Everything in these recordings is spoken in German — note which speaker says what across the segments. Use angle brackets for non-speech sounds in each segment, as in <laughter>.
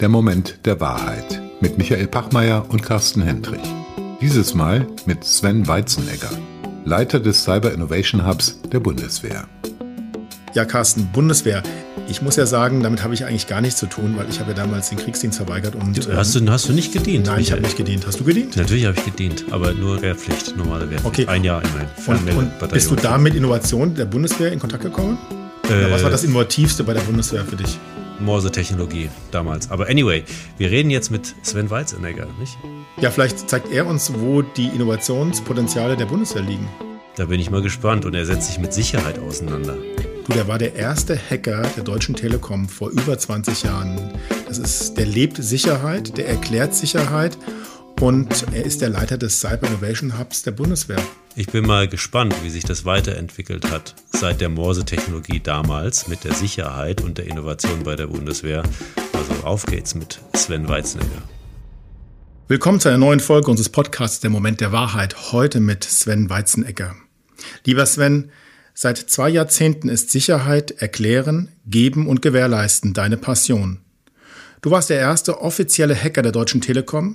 Speaker 1: Der Moment der Wahrheit mit Michael Pachmeier und Carsten Hendrich. Dieses Mal mit Sven Weizenegger, Leiter des Cyber Innovation Hubs der Bundeswehr.
Speaker 2: Ja, Carsten, Bundeswehr. Ich muss ja sagen, damit habe ich eigentlich gar nichts zu tun, weil ich habe ja damals den Kriegsdienst verweigert und.
Speaker 3: hast, du, hast du nicht gedient?
Speaker 2: Nein, ich habe nicht gedient. Hast du gedient?
Speaker 3: Natürlich habe ich gedient, aber nur Wehrpflicht, normale Wehrpflicht.
Speaker 2: Okay.
Speaker 3: Ein Jahr immerhin.
Speaker 2: Und, und bist du da mit Innovation der Bundeswehr in Kontakt gekommen? Äh, was war das Innovativste bei der Bundeswehr für dich?
Speaker 3: Morse-Technologie damals. Aber anyway, wir reden jetzt mit Sven Weizenegger, nicht?
Speaker 2: Ja, vielleicht zeigt er uns, wo die Innovationspotenziale der Bundeswehr liegen.
Speaker 3: Da bin ich mal gespannt und er setzt sich mit Sicherheit auseinander.
Speaker 2: Du, der war der erste Hacker der Deutschen Telekom vor über 20 Jahren. Das ist, der lebt Sicherheit, der erklärt Sicherheit und er ist der Leiter des Cyber Innovation Hubs der Bundeswehr.
Speaker 3: Ich bin mal gespannt, wie sich das weiterentwickelt hat seit der Morse-Technologie damals mit der Sicherheit und der Innovation bei der Bundeswehr. Also auf geht's mit Sven Weizenegger.
Speaker 2: Willkommen zu einer neuen Folge unseres Podcasts Der Moment der Wahrheit. Heute mit Sven Weizenegger. Lieber Sven, seit zwei Jahrzehnten ist Sicherheit, Erklären, Geben und Gewährleisten deine Passion. Du warst der erste offizielle Hacker der Deutschen Telekom,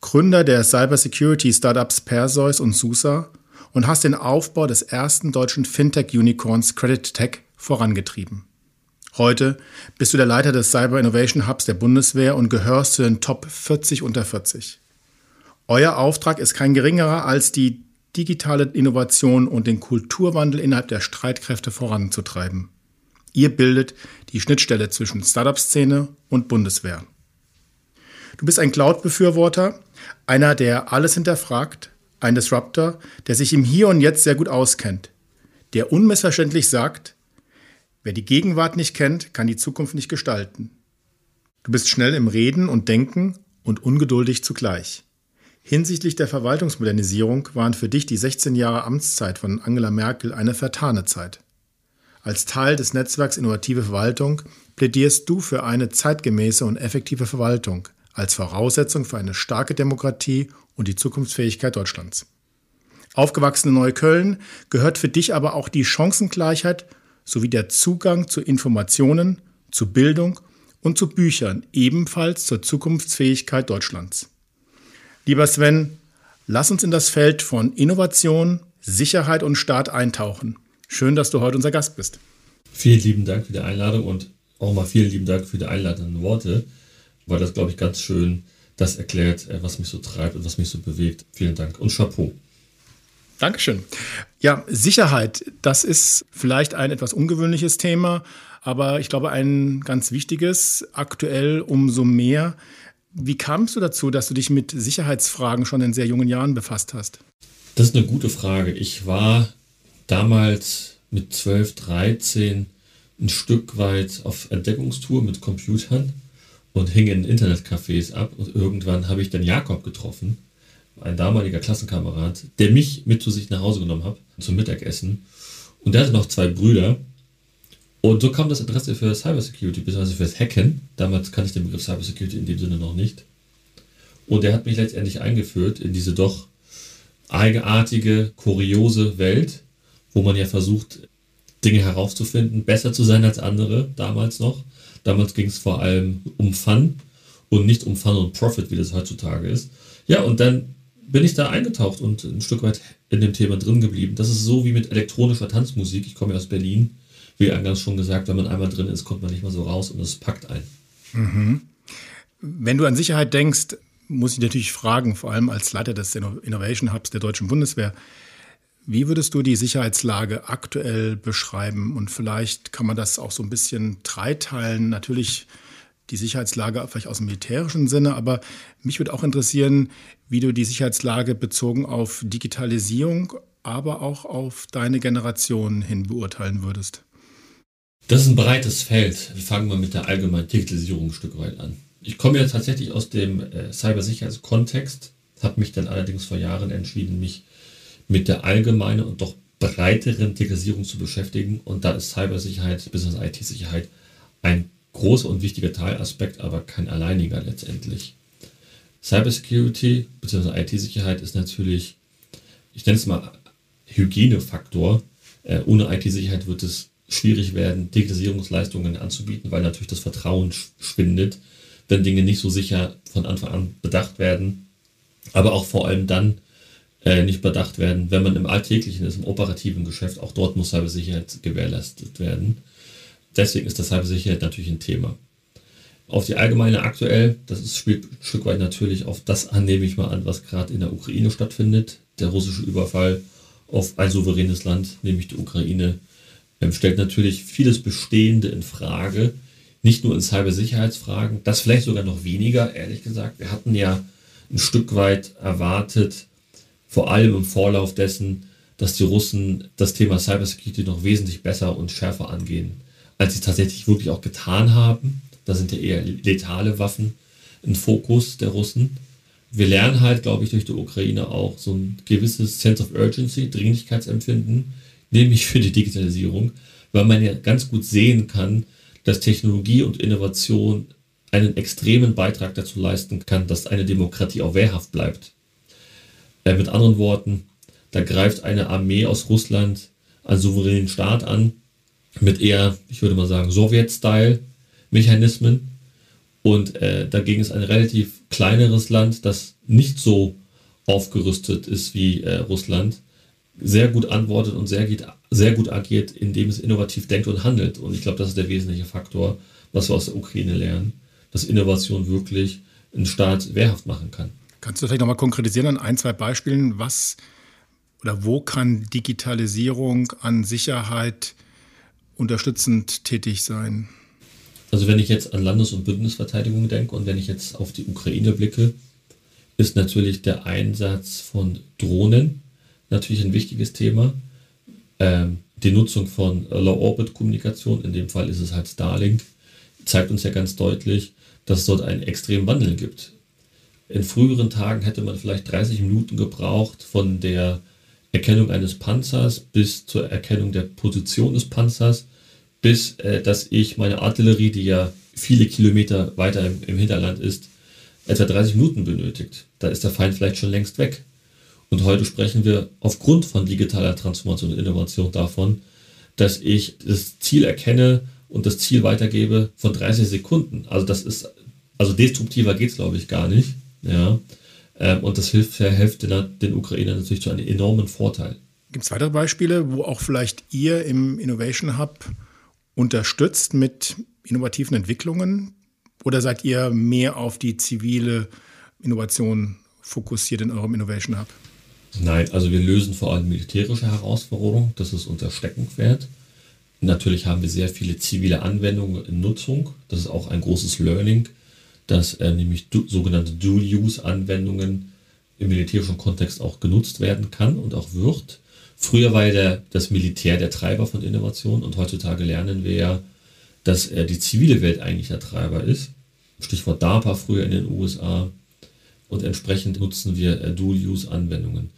Speaker 2: Gründer der Cybersecurity-Startups Perseus und SUSE und hast den Aufbau des ersten deutschen Fintech-Unicorns Credit Tech vorangetrieben. Heute bist du der Leiter des Cyber Innovation Hubs der Bundeswehr und gehörst zu den Top 40 unter 40. Euer Auftrag ist kein geringerer als die digitale Innovation und den Kulturwandel innerhalb der Streitkräfte voranzutreiben. Ihr bildet die Schnittstelle zwischen Startup-Szene und Bundeswehr. Du bist ein Cloud-Befürworter, einer, der alles hinterfragt, ein Disruptor, der sich im Hier und Jetzt sehr gut auskennt, der unmissverständlich sagt, wer die Gegenwart nicht kennt, kann die Zukunft nicht gestalten. Du bist schnell im Reden und Denken und ungeduldig zugleich. Hinsichtlich der Verwaltungsmodernisierung waren für dich die 16 Jahre Amtszeit von Angela Merkel eine vertane Zeit. Als Teil des Netzwerks Innovative Verwaltung plädierst du für eine zeitgemäße und effektive Verwaltung als Voraussetzung für eine starke Demokratie und die Zukunftsfähigkeit Deutschlands. Aufgewachsen in Neukölln gehört für dich aber auch die Chancengleichheit sowie der Zugang zu Informationen, zu Bildung und zu Büchern ebenfalls zur Zukunftsfähigkeit Deutschlands. Lieber Sven, lass uns in das Feld von Innovation, Sicherheit und Staat eintauchen. Schön, dass du heute unser Gast bist.
Speaker 4: Vielen lieben Dank für die Einladung und auch mal vielen lieben Dank für die einladenden Worte, weil das, glaube ich, ganz schön das erklärt, äh, was mich so treibt und was mich so bewegt. Vielen Dank und Chapeau.
Speaker 2: Dankeschön. Ja, Sicherheit, das ist vielleicht ein etwas ungewöhnliches Thema, aber ich glaube ein ganz wichtiges, aktuell umso mehr. Wie kamst du dazu, dass du dich mit Sicherheitsfragen schon in sehr jungen Jahren befasst hast?
Speaker 4: Das ist eine gute Frage. Ich war damals mit 12, 13 ein Stück weit auf Entdeckungstour mit Computern und hing in Internetcafés ab und irgendwann habe ich dann Jakob getroffen, ein damaliger Klassenkamerad, der mich mit zu sich nach Hause genommen hat zum Mittagessen und der hatte noch zwei Brüder und so kam das Interesse für Cybersecurity, beziehungsweise für das Hacken. Damals kannte ich den Begriff Cybersecurity in dem Sinne noch nicht. Und er hat mich letztendlich eingeführt in diese doch eigenartige, kuriose Welt, wo man ja versucht, Dinge herauszufinden, besser zu sein als andere, damals noch. Damals ging es vor allem um Fun und nicht um Fun und Profit, wie das heutzutage ist. Ja, und dann bin ich da eingetaucht und ein Stück weit in dem Thema drin geblieben. Das ist so wie mit elektronischer Tanzmusik. Ich komme ja aus Berlin wie eingangs schon gesagt, wenn man einmal drin ist, kommt man nicht mehr so raus und es packt ein.
Speaker 2: Mhm. Wenn du an Sicherheit denkst, muss ich natürlich fragen, vor allem als Leiter des Innovation Hubs der Deutschen Bundeswehr, wie würdest du die Sicherheitslage aktuell beschreiben? Und vielleicht kann man das auch so ein bisschen dreiteilen. Natürlich die Sicherheitslage vielleicht aus dem militärischen Sinne, aber mich würde auch interessieren, wie du die Sicherheitslage bezogen auf Digitalisierung, aber auch auf deine Generation hin beurteilen würdest.
Speaker 4: Das ist ein breites Feld. Wir fangen mal mit der allgemeinen Digitalisierung ein Stück weit an. Ich komme ja tatsächlich aus dem äh, Cybersicherheitskontext, habe mich dann allerdings vor Jahren entschieden, mich mit der allgemeinen und doch breiteren Digitalisierung zu beschäftigen. Und da ist Cybersicherheit, Business IT-Sicherheit ein großer und wichtiger Teilaspekt, aber kein alleiniger letztendlich. Cybersecurity bzw. IT-Sicherheit ist natürlich, ich nenne es mal Hygienefaktor. Äh, ohne IT-Sicherheit wird es schwierig werden, Digitalisierungsleistungen anzubieten, weil natürlich das Vertrauen schwindet, wenn Dinge nicht so sicher von Anfang an bedacht werden, aber auch vor allem dann äh, nicht bedacht werden, wenn man im alltäglichen ist, im operativen Geschäft, auch dort muss Cybersicherheit gewährleistet werden. Deswegen ist das Cybersicherheit natürlich ein Thema. Auf die allgemeine aktuell, das ist, spielt ein Stück weit natürlich auf das an, nehme ich mal an, was gerade in der Ukraine stattfindet. Der russische Überfall auf ein souveränes Land, nämlich die Ukraine, ähm, stellt natürlich vieles Bestehende in Frage. Nicht nur in Cybersicherheitsfragen, das vielleicht sogar noch weniger, ehrlich gesagt. Wir hatten ja ein Stück weit erwartet, vor allem im Vorlauf dessen, dass die Russen das Thema Cybersecurity noch wesentlich besser und schärfer angehen, als sie tatsächlich wirklich auch getan haben. Da sind ja eher letale Waffen im Fokus der Russen. Wir lernen halt, glaube ich, durch die Ukraine auch so ein gewisses Sense of Urgency, Dringlichkeitsempfinden, nämlich für die Digitalisierung, weil man ja ganz gut sehen kann, dass Technologie und Innovation einen extremen Beitrag dazu leisten kann, dass eine Demokratie auch wehrhaft bleibt. Äh, mit anderen Worten, da greift eine Armee aus Russland einen souveränen Staat an, mit eher, ich würde mal sagen, Sowjet-Style-Mechanismen. Und äh, dagegen ist ein relativ kleineres Land, das nicht so aufgerüstet ist wie äh, Russland, sehr gut antwortet und sehr gut, sehr gut agiert, indem es innovativ denkt und handelt. Und ich glaube, das ist der wesentliche Faktor, was wir aus der Ukraine lernen, dass Innovation wirklich einen Staat wehrhaft machen kann.
Speaker 2: Kannst du vielleicht nochmal konkretisieren an ein, zwei Beispielen, was oder wo kann Digitalisierung an Sicherheit unterstützend tätig sein?
Speaker 4: Also wenn ich jetzt an Landes- und Bündnisverteidigung denke und wenn ich jetzt auf die Ukraine blicke, ist natürlich der Einsatz von Drohnen natürlich ein wichtiges Thema. Ähm, die Nutzung von Low-Orbit-Kommunikation, in dem Fall ist es halt Starlink, zeigt uns ja ganz deutlich, dass es dort einen extremen Wandel gibt. In früheren Tagen hätte man vielleicht 30 Minuten gebraucht von der Erkennung eines Panzers bis zur Erkennung der Position des Panzers, bis äh, dass ich meine Artillerie, die ja viele Kilometer weiter im, im Hinterland ist, etwa 30 Minuten benötigt. Da ist der Feind vielleicht schon längst weg. Und heute sprechen wir aufgrund von digitaler Transformation und Innovation davon, dass ich das Ziel erkenne und das Ziel weitergebe von 30 Sekunden. Also das ist, also destruktiver geht es, glaube ich, gar nicht. Ja. Ähm, und das hilft, verhilft den, den Ukrainern natürlich zu einem enormen Vorteil.
Speaker 2: Gibt es weitere Beispiele, wo auch vielleicht ihr im Innovation Hub unterstützt mit innovativen Entwicklungen? Oder seid ihr mehr auf die zivile Innovation fokussiert in eurem Innovation Hub?
Speaker 4: Nein, also wir lösen vor allem militärische Herausforderungen. Das ist unser Steckenpferd. Natürlich haben wir sehr viele zivile Anwendungen in Nutzung. Das ist auch ein großes Learning, dass äh, nämlich du, sogenannte Dual-Use-Anwendungen im militärischen Kontext auch genutzt werden kann und auch wird. Früher war ja der, das Militär der Treiber von Innovation und heutzutage lernen wir ja, dass äh, die zivile Welt eigentlich der Treiber ist. Stichwort DARPA früher in den USA. Und entsprechend nutzen wir äh, Dual-Use-Anwendungen.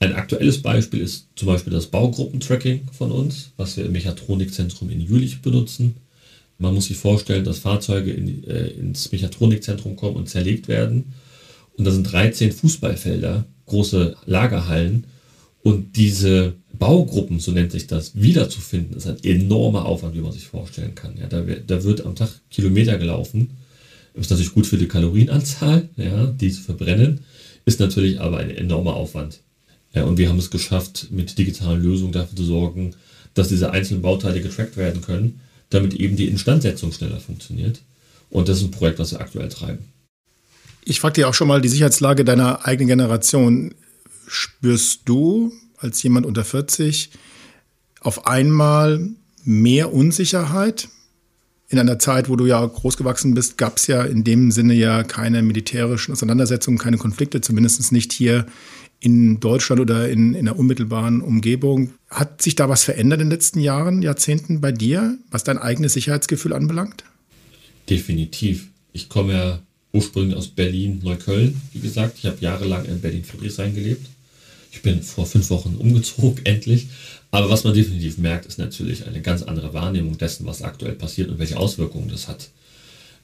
Speaker 4: Ein aktuelles Beispiel ist zum Beispiel das Baugruppentracking von uns, was wir im Mechatronikzentrum in Jülich benutzen. Man muss sich vorstellen, dass Fahrzeuge in, äh, ins Mechatronikzentrum kommen und zerlegt werden. Und da sind 13 Fußballfelder, große Lagerhallen. Und diese Baugruppen, so nennt sich das, wiederzufinden, ist ein enormer Aufwand, wie man sich vorstellen kann. Ja, da, da wird am Tag Kilometer gelaufen. Ist natürlich gut für die Kalorienanzahl, ja, die zu verbrennen, ist natürlich aber ein enormer Aufwand. Ja, und wir haben es geschafft, mit digitalen Lösungen dafür zu sorgen, dass diese einzelnen Bauteile getrackt werden können, damit eben die Instandsetzung schneller funktioniert. Und das ist ein Projekt, was wir aktuell treiben.
Speaker 2: Ich fragte ja auch schon mal die Sicherheitslage deiner eigenen Generation. Spürst du als jemand unter 40 auf einmal mehr Unsicherheit? In einer Zeit, wo du ja großgewachsen bist, gab es ja in dem Sinne ja keine militärischen Auseinandersetzungen, keine Konflikte, zumindest nicht hier in Deutschland oder in, in der unmittelbaren Umgebung. Hat sich da was verändert in den letzten Jahren, Jahrzehnten bei dir, was dein eigenes Sicherheitsgefühl anbelangt?
Speaker 4: Definitiv. Ich komme ja ursprünglich aus Berlin-Neukölln, wie gesagt. Ich habe jahrelang in Berlin-Friedrichshain gelebt. Ich bin vor fünf Wochen umgezogen, <laughs> endlich. Aber was man definitiv merkt, ist natürlich eine ganz andere Wahrnehmung dessen, was aktuell passiert und welche Auswirkungen das hat.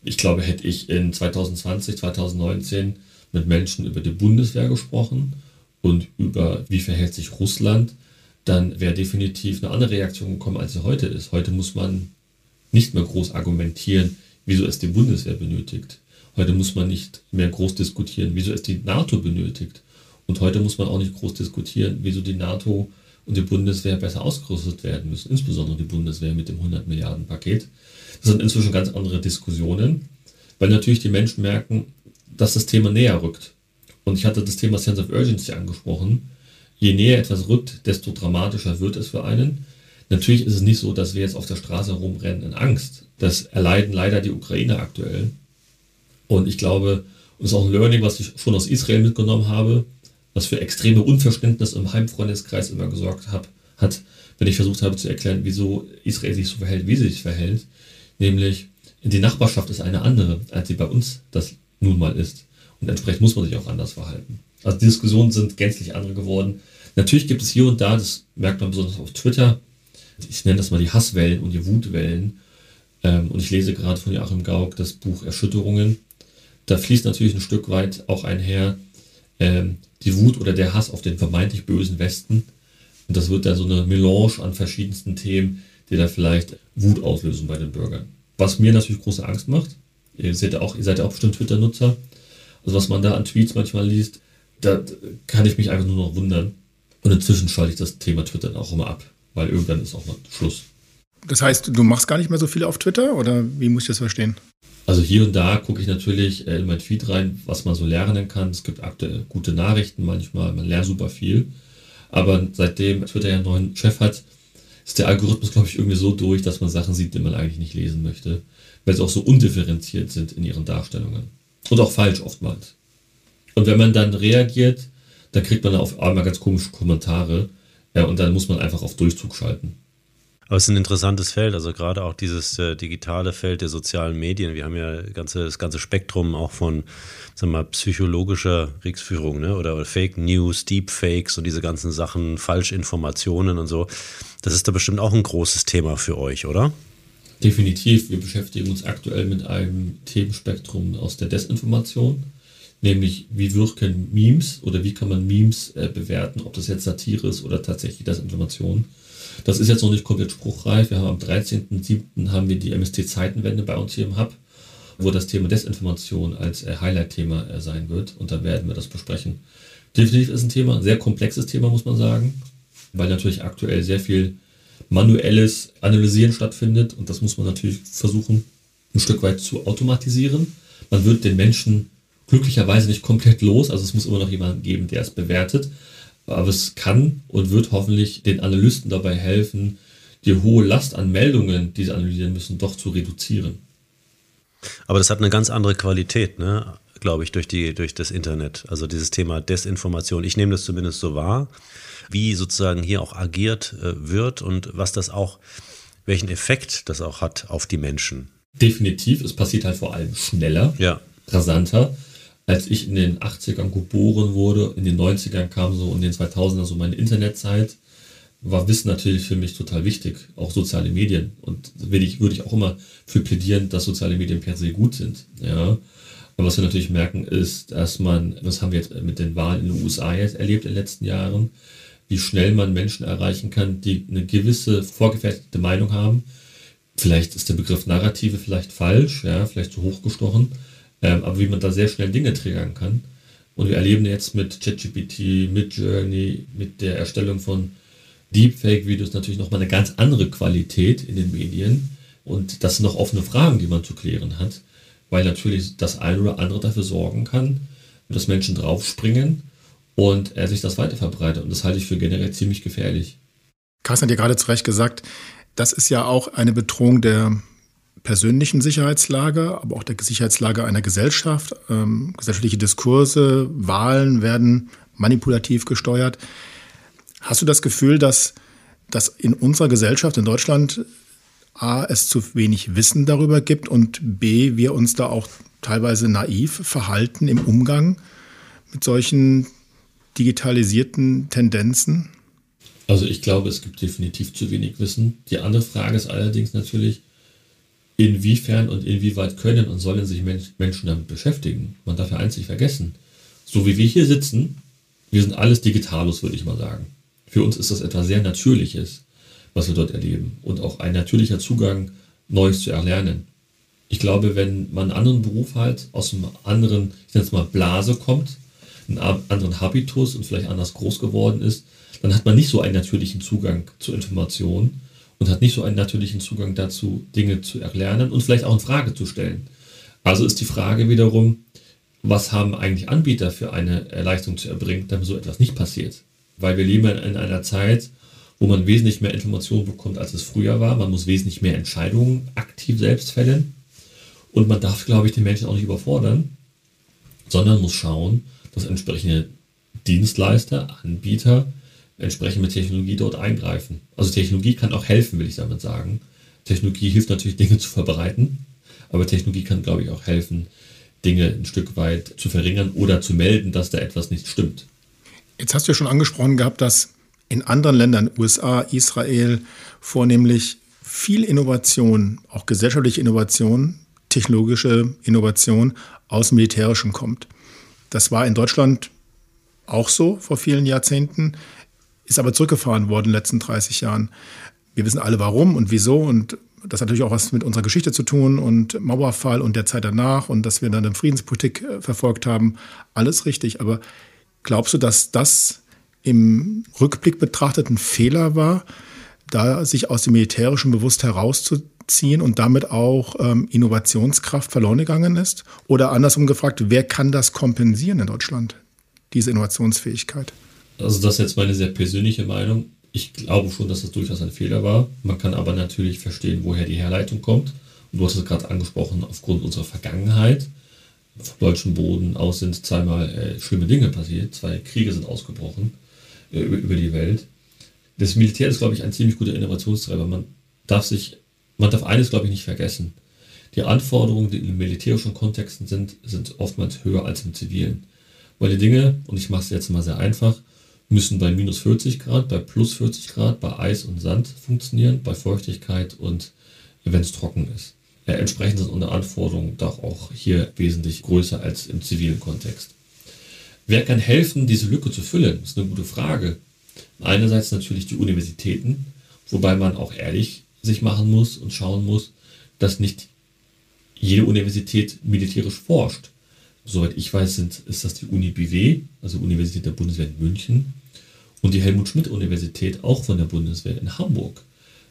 Speaker 4: Ich glaube, hätte ich in 2020, 2019 mit Menschen über die Bundeswehr gesprochen und über wie verhält sich Russland, dann wäre definitiv eine andere Reaktion gekommen, als sie heute ist. Heute muss man nicht mehr groß argumentieren, wieso es die Bundeswehr benötigt. Heute muss man nicht mehr groß diskutieren, wieso es die NATO benötigt. Und heute muss man auch nicht groß diskutieren, wieso die NATO und die Bundeswehr besser ausgerüstet werden müssen, insbesondere die Bundeswehr mit dem 100 Milliarden Paket. Das sind inzwischen ganz andere Diskussionen, weil natürlich die Menschen merken, dass das Thema näher rückt. Und ich hatte das Thema Sense of Urgency angesprochen. Je näher etwas rückt, desto dramatischer wird es für einen. Natürlich ist es nicht so, dass wir jetzt auf der Straße rumrennen in Angst. Das erleiden leider die Ukrainer aktuell. Und ich glaube, und das ist auch ein Learning, was ich schon aus Israel mitgenommen habe, was für extreme Unverständnis im Heimfreundeskreis immer gesorgt hab, hat, wenn ich versucht habe zu erklären, wieso Israel sich so verhält, wie sie sich verhält. Nämlich, die Nachbarschaft ist eine andere, als sie bei uns das nun mal ist. Und entsprechend muss man sich auch anders verhalten. Also die Diskussionen sind gänzlich andere geworden. Natürlich gibt es hier und da, das merkt man besonders auf Twitter, ich nenne das mal die Hasswellen und die Wutwellen. Ähm, und ich lese gerade von Joachim Gauck das Buch Erschütterungen. Da fließt natürlich ein Stück weit auch einher ähm, die Wut oder der Hass auf den vermeintlich bösen Westen. Und das wird dann so eine Melange an verschiedensten Themen, die da vielleicht Wut auslösen bei den Bürgern. Was mir natürlich große Angst macht, ihr ja auch, ihr seid ja auch bestimmt Twitter-Nutzer, also was man da an Tweets manchmal liest, da kann ich mich einfach nur noch wundern. Und inzwischen schalte ich das Thema Twitter dann auch immer ab, weil irgendwann ist auch mal Schluss.
Speaker 2: Das heißt, du machst gar nicht mehr so viel auf Twitter oder wie muss ich das verstehen?
Speaker 4: Also hier und da gucke ich natürlich äh, in mein Feed rein, was man so lernen kann. Es gibt aktuell gute Nachrichten manchmal, man lernt super viel. Aber seitdem Twitter ja einen neuen Chef hat, ist der Algorithmus, glaube ich, irgendwie so durch, dass man Sachen sieht, die man eigentlich nicht lesen möchte, weil sie auch so undifferenziert sind in ihren Darstellungen. Und auch falsch oftmals. Und wenn man dann reagiert, dann kriegt man auf einmal ganz komische Kommentare ja, und dann muss man einfach auf Durchzug schalten.
Speaker 3: Aber es ist ein interessantes Feld, also gerade auch dieses äh, digitale Feld der sozialen Medien. Wir haben ja ganze, das ganze Spektrum auch von sagen wir mal, psychologischer Kriegsführung ne? oder, oder Fake News, Deepfakes und diese ganzen Sachen, Falschinformationen und so. Das ist da bestimmt auch ein großes Thema für euch, oder?
Speaker 4: Definitiv. Wir beschäftigen uns aktuell mit einem Themenspektrum aus der Desinformation, nämlich wie wirken Memes oder wie kann man Memes äh, bewerten, ob das jetzt Satire ist oder tatsächlich Desinformation. Das ist jetzt noch nicht komplett spruchreif. Wir haben am 13.07. haben wir die MST-Zeitenwende bei uns hier im Hub, wo das Thema Desinformation als äh, Highlight-Thema äh, sein wird. Und da werden wir das besprechen. Definitiv ist ein Thema, ein sehr komplexes Thema, muss man sagen, weil natürlich aktuell sehr viel manuelles Analysieren stattfindet. Und das muss man natürlich versuchen, ein Stück weit zu automatisieren. Man wird den Menschen glücklicherweise nicht komplett los. Also es muss immer noch jemanden geben, der es bewertet. Aber es kann und wird hoffentlich den Analysten dabei helfen, die hohe Last an Meldungen, die sie analysieren müssen, doch zu reduzieren.
Speaker 3: Aber das hat eine ganz andere Qualität, ne? glaube ich, durch, die, durch das Internet. Also dieses Thema Desinformation. Ich nehme das zumindest so wahr, wie sozusagen hier auch agiert äh, wird und was das auch, welchen Effekt das auch hat auf die Menschen.
Speaker 4: Definitiv. Es passiert halt vor allem schneller,
Speaker 3: ja.
Speaker 4: rasanter als ich in den 80ern geboren wurde, in den 90ern kam so in den 2000ern so meine Internetzeit, war Wissen natürlich für mich total wichtig, auch soziale Medien. Und würde ich, würde ich auch immer für plädieren, dass soziale Medien per se gut sind. Ja. Aber was wir natürlich merken, ist, dass man, das haben wir jetzt mit den Wahlen in den USA jetzt erlebt in den letzten Jahren, wie schnell man Menschen erreichen kann, die eine gewisse vorgefertigte Meinung haben. Vielleicht ist der Begriff Narrative vielleicht falsch, ja, vielleicht zu hoch gestochen ähm, aber wie man da sehr schnell Dinge triggern kann. Und wir erleben jetzt mit ChatGPT, mit Journey, mit der Erstellung von Deepfake-Videos natürlich nochmal eine ganz andere Qualität in den Medien. Und das sind noch offene Fragen, die man zu klären hat, weil natürlich das eine oder andere dafür sorgen kann, dass Menschen draufspringen und er sich das weiter verbreitet. Und das halte ich für generell ziemlich gefährlich.
Speaker 2: Carsten hat ja gerade zu Recht gesagt, das ist ja auch eine Bedrohung der persönlichen Sicherheitslage, aber auch der Sicherheitslage einer Gesellschaft. Ähm, gesellschaftliche Diskurse, Wahlen werden manipulativ gesteuert. Hast du das Gefühl, dass, dass in unserer Gesellschaft in Deutschland A, es zu wenig Wissen darüber gibt und B, wir uns da auch teilweise naiv verhalten im Umgang mit solchen digitalisierten Tendenzen?
Speaker 4: Also ich glaube, es gibt definitiv zu wenig Wissen. Die andere Frage ist allerdings natürlich, inwiefern und inwieweit können und sollen sich Menschen damit beschäftigen. Man darf ja eins nicht vergessen. So wie wir hier sitzen, wir sind alles Digitalos, würde ich mal sagen. Für uns ist das etwas sehr Natürliches, was wir dort erleben und auch ein natürlicher Zugang, Neues zu erlernen. Ich glaube, wenn man einen anderen Beruf halt aus einem anderen, ich nenne es mal Blase kommt, einen anderen Habitus und vielleicht anders groß geworden ist, dann hat man nicht so einen natürlichen Zugang zu Informationen und hat nicht so einen natürlichen Zugang dazu, Dinge zu erlernen und vielleicht auch in Frage zu stellen. Also ist die Frage wiederum, was haben eigentlich Anbieter für eine Leistung zu erbringen, damit so etwas nicht passiert? Weil wir leben in einer Zeit, wo man wesentlich mehr Informationen bekommt, als es früher war. Man muss wesentlich mehr Entscheidungen aktiv selbst fällen. Und man darf, glaube ich, den Menschen auch nicht überfordern, sondern muss schauen, dass entsprechende Dienstleister, Anbieter entsprechend mit Technologie dort eingreifen. Also Technologie kann auch helfen, will ich damit sagen. Technologie hilft natürlich, <laughs> Dinge zu verbreiten, aber Technologie kann, glaube ich, auch helfen, Dinge ein Stück weit zu verringern oder zu melden, dass da etwas nicht stimmt.
Speaker 2: Jetzt hast du ja schon angesprochen gehabt, dass in anderen Ländern, USA, Israel, vornehmlich viel Innovation, auch gesellschaftliche Innovation, technologische Innovation aus Militärischen kommt. Das war in Deutschland auch so vor vielen Jahrzehnten, ist aber zurückgefahren worden in den letzten 30 Jahren. Wir wissen alle warum und wieso und das hat natürlich auch was mit unserer Geschichte zu tun und Mauerfall und der Zeit danach und dass wir dann eine Friedenspolitik äh, verfolgt haben. Alles richtig. Aber glaubst du, dass das im Rückblick betrachtet ein Fehler war, da sich aus dem Militärischen bewusst herauszuziehen und damit auch ähm, Innovationskraft verloren gegangen ist? Oder andersrum gefragt, wer kann das kompensieren in Deutschland, diese Innovationsfähigkeit?
Speaker 4: Also das ist jetzt meine sehr persönliche Meinung. Ich glaube schon, dass das durchaus ein Fehler war. Man kann aber natürlich verstehen, woher die Herleitung kommt. Und du hast es gerade angesprochen, aufgrund unserer Vergangenheit. Vom deutschen Boden aus sind zweimal äh, schlimme Dinge passiert. Zwei Kriege sind ausgebrochen äh, über die Welt. Das Militär ist, glaube ich, ein ziemlich guter Innovationstreiber. Man darf sich, man darf eines, glaube ich, nicht vergessen. Die Anforderungen, die in militärischen Kontexten sind, sind oftmals höher als im zivilen. Weil die Dinge, und ich mache es jetzt mal sehr einfach, müssen bei minus 40 Grad, bei plus 40 Grad, bei Eis und Sand funktionieren, bei Feuchtigkeit und wenn es trocken ist. Ja, entsprechend sind unsere Anforderungen doch auch hier wesentlich größer als im zivilen Kontext. Wer kann helfen, diese Lücke zu füllen? Das ist eine gute Frage. Einerseits natürlich die Universitäten, wobei man auch ehrlich sich machen muss und schauen muss, dass nicht jede Universität militärisch forscht. Soweit ich weiß, sind, ist das die Uni BW, also Universität der Bundeswehr in München und die Helmut-Schmidt-Universität auch von der Bundeswehr in Hamburg.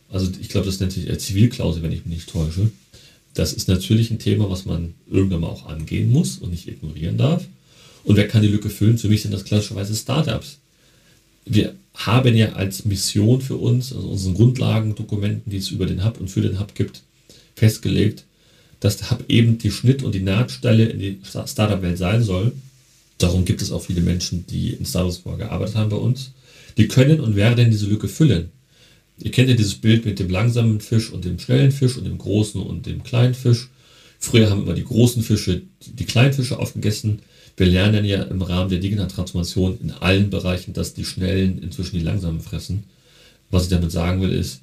Speaker 4: Also ich glaube, das nennt sich Zivilklausel, wenn ich mich nicht täusche. Das ist natürlich ein Thema, was man irgendwann mal auch angehen muss und nicht ignorieren darf. Und wer kann die Lücke füllen? Für mich sind das klassischerweise Startups. Wir haben ja als Mission für uns, also unseren Grundlagendokumenten, die es über den Hub und für den Hub gibt, festgelegt, dass der Hub eben die Schnitt- und die Nahtstelle in die Startup-Welt sein soll. Darum gibt es auch viele Menschen, die in Startups gearbeitet haben bei uns. Die können und werden diese Lücke füllen. Ihr kennt ja dieses Bild mit dem langsamen Fisch und dem schnellen Fisch und dem großen und dem kleinen Fisch. Früher haben immer die großen Fische die kleinen Fische aufgegessen. Wir lernen ja im Rahmen der digitalen Transformation in allen Bereichen, dass die schnellen inzwischen die langsamen fressen. Was ich damit sagen will, ist,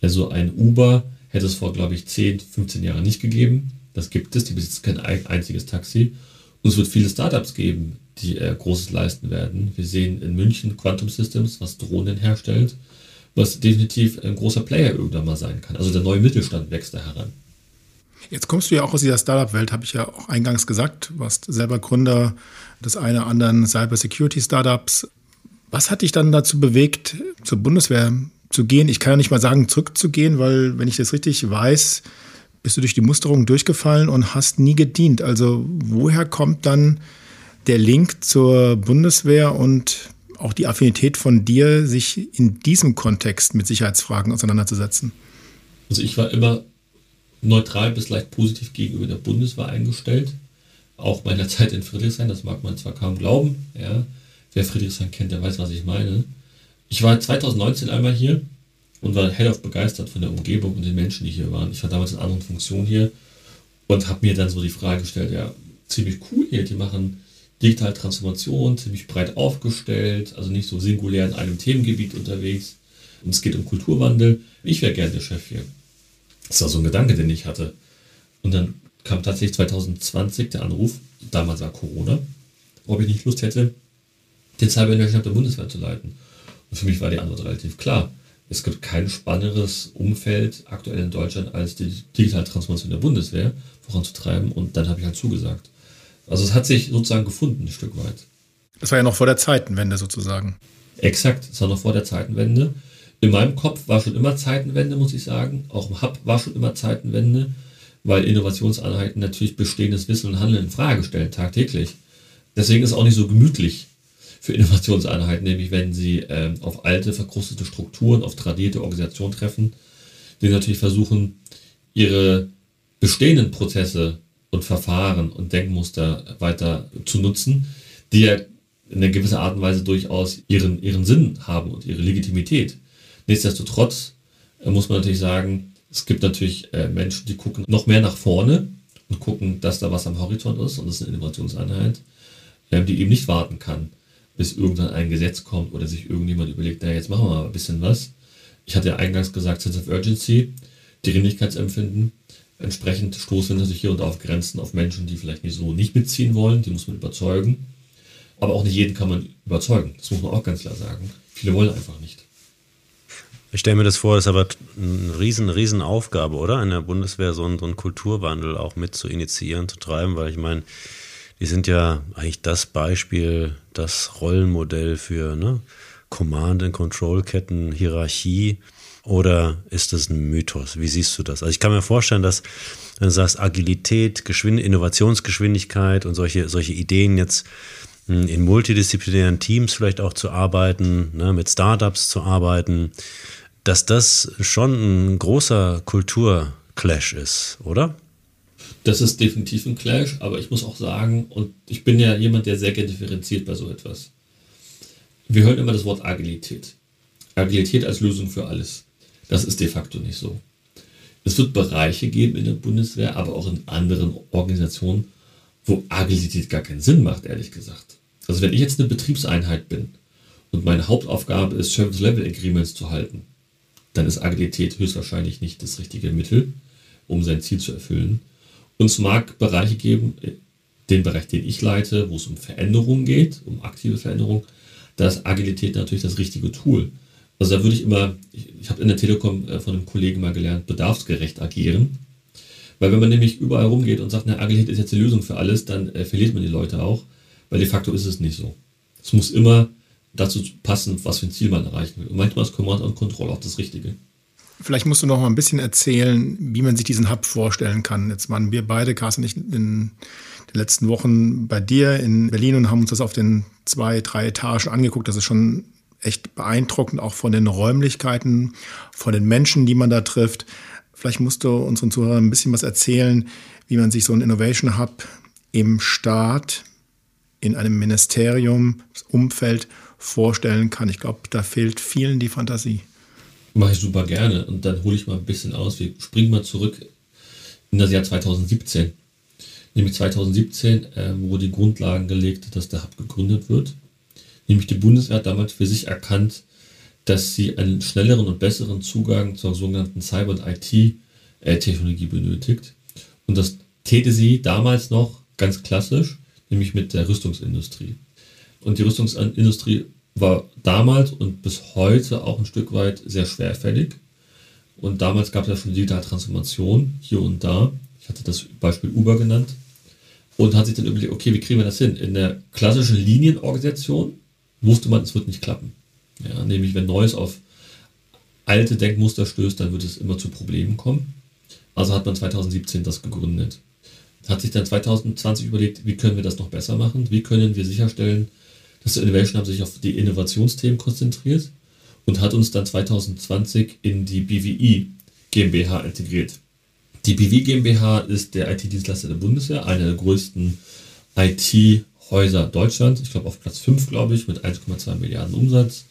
Speaker 4: also ein Uber hätte es vor, glaube ich, 10, 15 Jahren nicht gegeben. Das gibt es, die besitzen kein einziges Taxi. Und es wird viele Startups geben, die äh, Großes leisten werden. Wir sehen in München Quantum Systems, was Drohnen herstellt, was definitiv ein großer Player irgendwann mal sein kann. Also der neue Mittelstand wächst da heran.
Speaker 2: Jetzt kommst du ja auch aus dieser Startup-Welt, habe ich ja auch eingangs gesagt. Warst selber Gründer des einen oder anderen Cybersecurity-Startups. Was hat dich dann dazu bewegt, zur Bundeswehr zu gehen? Ich kann ja nicht mal sagen, zurückzugehen, weil, wenn ich das richtig weiß, bist du durch die Musterung durchgefallen und hast nie gedient. Also, woher kommt dann der Link zur Bundeswehr und auch die Affinität von dir, sich in diesem Kontext mit Sicherheitsfragen auseinanderzusetzen?
Speaker 4: Also ich war immer neutral bis leicht positiv gegenüber der Bundeswehr eingestellt. Auch meiner Zeit in Friedrichshain, das mag man zwar kaum glauben, ja. Wer Friedrichshain kennt, der weiß, was ich meine. Ich war 2019 einmal hier und war hellauf begeistert von der Umgebung und den Menschen, die hier waren. Ich war damals in anderen Funktionen hier und habe mir dann so die Frage gestellt, ja, ziemlich cool hier, die machen digitale Transformation, ziemlich breit aufgestellt, also nicht so singulär in einem Themengebiet unterwegs. Und es geht um Kulturwandel. Ich wäre gerne der Chef hier. Das war so ein Gedanke, den ich hatte. Und dann kam tatsächlich 2020 der Anruf, damals war Corona, ob ich nicht Lust hätte, den Cyber International der Bundeswehr zu leiten. Und für mich war die Antwort relativ klar. Es gibt kein spannenderes Umfeld aktuell in Deutschland als die digitale Transformation der Bundeswehr voranzutreiben. Und dann habe ich halt zugesagt. Also es hat sich sozusagen gefunden, ein Stück weit.
Speaker 2: Das war ja noch vor der Zeitenwende sozusagen.
Speaker 4: Exakt, das war noch vor der Zeitenwende. In meinem Kopf war schon immer Zeitenwende, muss ich sagen. Auch im Hub war schon immer Zeitenwende, weil Innovationseinheiten natürlich bestehendes Wissen und Handeln in Frage stellen, tagtäglich. Deswegen ist es auch nicht so gemütlich für Innovationseinheiten, nämlich wenn sie äh, auf alte, verkrustete Strukturen, auf tradierte Organisationen treffen, die natürlich versuchen, ihre bestehenden Prozesse und Verfahren und Denkmuster weiter zu nutzen, die ja in einer gewissen Art und Weise durchaus ihren, ihren Sinn haben und ihre Legitimität. Nichtsdestotrotz äh, muss man natürlich sagen, es gibt natürlich äh, Menschen, die gucken noch mehr nach vorne und gucken, dass da was am Horizont ist und das ist eine Innovationseinheit, äh, die eben nicht warten kann, bis irgendwann ein Gesetz kommt oder sich irgendjemand überlegt, na jetzt machen wir mal ein bisschen was. Ich hatte ja eingangs gesagt, Sense of Urgency, Dringlichkeitsempfinden. Entsprechend stoßen natürlich hier und da auf Grenzen auf Menschen, die vielleicht nicht so nicht mitziehen wollen, die muss man überzeugen. Aber auch nicht jeden kann man überzeugen. Das muss man auch ganz klar sagen. Viele wollen einfach nicht.
Speaker 3: Ich stelle mir das vor, das ist aber eine riesen, riesen Aufgabe, oder? In der Bundeswehr so einen, so einen Kulturwandel auch mit zu initiieren, zu treiben, weil ich meine, die sind ja eigentlich das Beispiel, das Rollenmodell für ne? Command-and-Control-Ketten, Hierarchie. Oder ist das ein Mythos? Wie siehst du das? Also ich kann mir vorstellen, dass wenn du sagst Agilität, Geschwind Innovationsgeschwindigkeit und solche, solche Ideen jetzt hm, in multidisziplinären Teams vielleicht auch zu arbeiten, ne, mit Startups zu arbeiten, dass das schon ein großer Kulturclash ist, oder?
Speaker 4: Das ist definitiv ein Clash, aber ich muss auch sagen, und ich bin ja jemand, der sehr gerne differenziert bei so etwas. Wir hören immer das Wort Agilität. Agilität als Lösung für alles. Das ist de facto nicht so. Es wird Bereiche geben in der Bundeswehr, aber auch in anderen Organisationen, wo Agilität gar keinen Sinn macht, ehrlich gesagt. Also wenn ich jetzt eine Betriebseinheit bin und meine Hauptaufgabe ist, Service Level Agreements zu halten, dann ist Agilität höchstwahrscheinlich nicht das richtige Mittel, um sein Ziel zu erfüllen. Und es mag Bereiche geben, den Bereich, den ich leite, wo es um Veränderungen geht, um aktive Veränderungen, da ist Agilität natürlich das richtige Tool. Also da würde ich immer, ich, ich habe in der Telekom äh, von einem Kollegen mal gelernt, bedarfsgerecht agieren. Weil wenn man nämlich überall rumgeht und sagt, na, Agilität ist jetzt die Lösung für alles, dann äh, verliert man die Leute auch, weil de facto ist es nicht so. Es muss immer dazu passen, was für ein Ziel man erreichen will. Und manchmal ist Command und Control auch das Richtige.
Speaker 2: Vielleicht musst du noch mal ein bisschen erzählen, wie man sich diesen Hub vorstellen kann. Jetzt waren wir beide, Carsten und ich, in den letzten Wochen bei dir in Berlin und haben uns das auf den zwei, drei Etagen angeguckt. Das ist schon echt beeindruckend, auch von den Räumlichkeiten, von den Menschen, die man da trifft. Vielleicht musst du unseren Zuhörern ein bisschen was erzählen, wie man sich so ein Innovation Hub im Staat, in einem Ministeriumsumfeld vorstellen kann. Ich glaube, da fehlt vielen die Fantasie.
Speaker 4: Mache ich super gerne. Und dann hole ich mal ein bisschen aus. Wir springen mal zurück in das Jahr 2017. Nämlich 2017 äh, wurde die Grundlagen gelegt, dass der Hub gegründet wird. Nämlich die Bundeswehr hat damals für sich erkannt, dass sie einen schnelleren und besseren Zugang zur sogenannten Cyber- und IT-Technologie benötigt. Und das täte sie damals noch ganz klassisch, nämlich mit der Rüstungsindustrie. Und die Rüstungsindustrie war damals und bis heute auch ein Stück weit sehr schwerfällig. Und damals gab es ja schon digitale Transformation hier und da. Ich hatte das Beispiel Uber genannt. Und hat sich dann überlegt, okay, wie kriegen wir das hin? In der klassischen Linienorganisation wusste man, es wird nicht klappen. Ja, nämlich wenn Neues auf alte Denkmuster stößt, dann wird es immer zu Problemen kommen. Also hat man 2017 das gegründet. Hat sich dann 2020 überlegt, wie können wir das noch besser machen? Wie können wir sicherstellen, das Innovation Hub sich auf die Innovationsthemen konzentriert und hat uns dann 2020 in die BWI GmbH integriert. Die BWI GmbH ist der IT-Dienstleister der Bundeswehr, einer der größten IT-Häuser Deutschlands. Ich glaube auf Platz 5, glaube ich, mit 1,2 Milliarden Umsatz,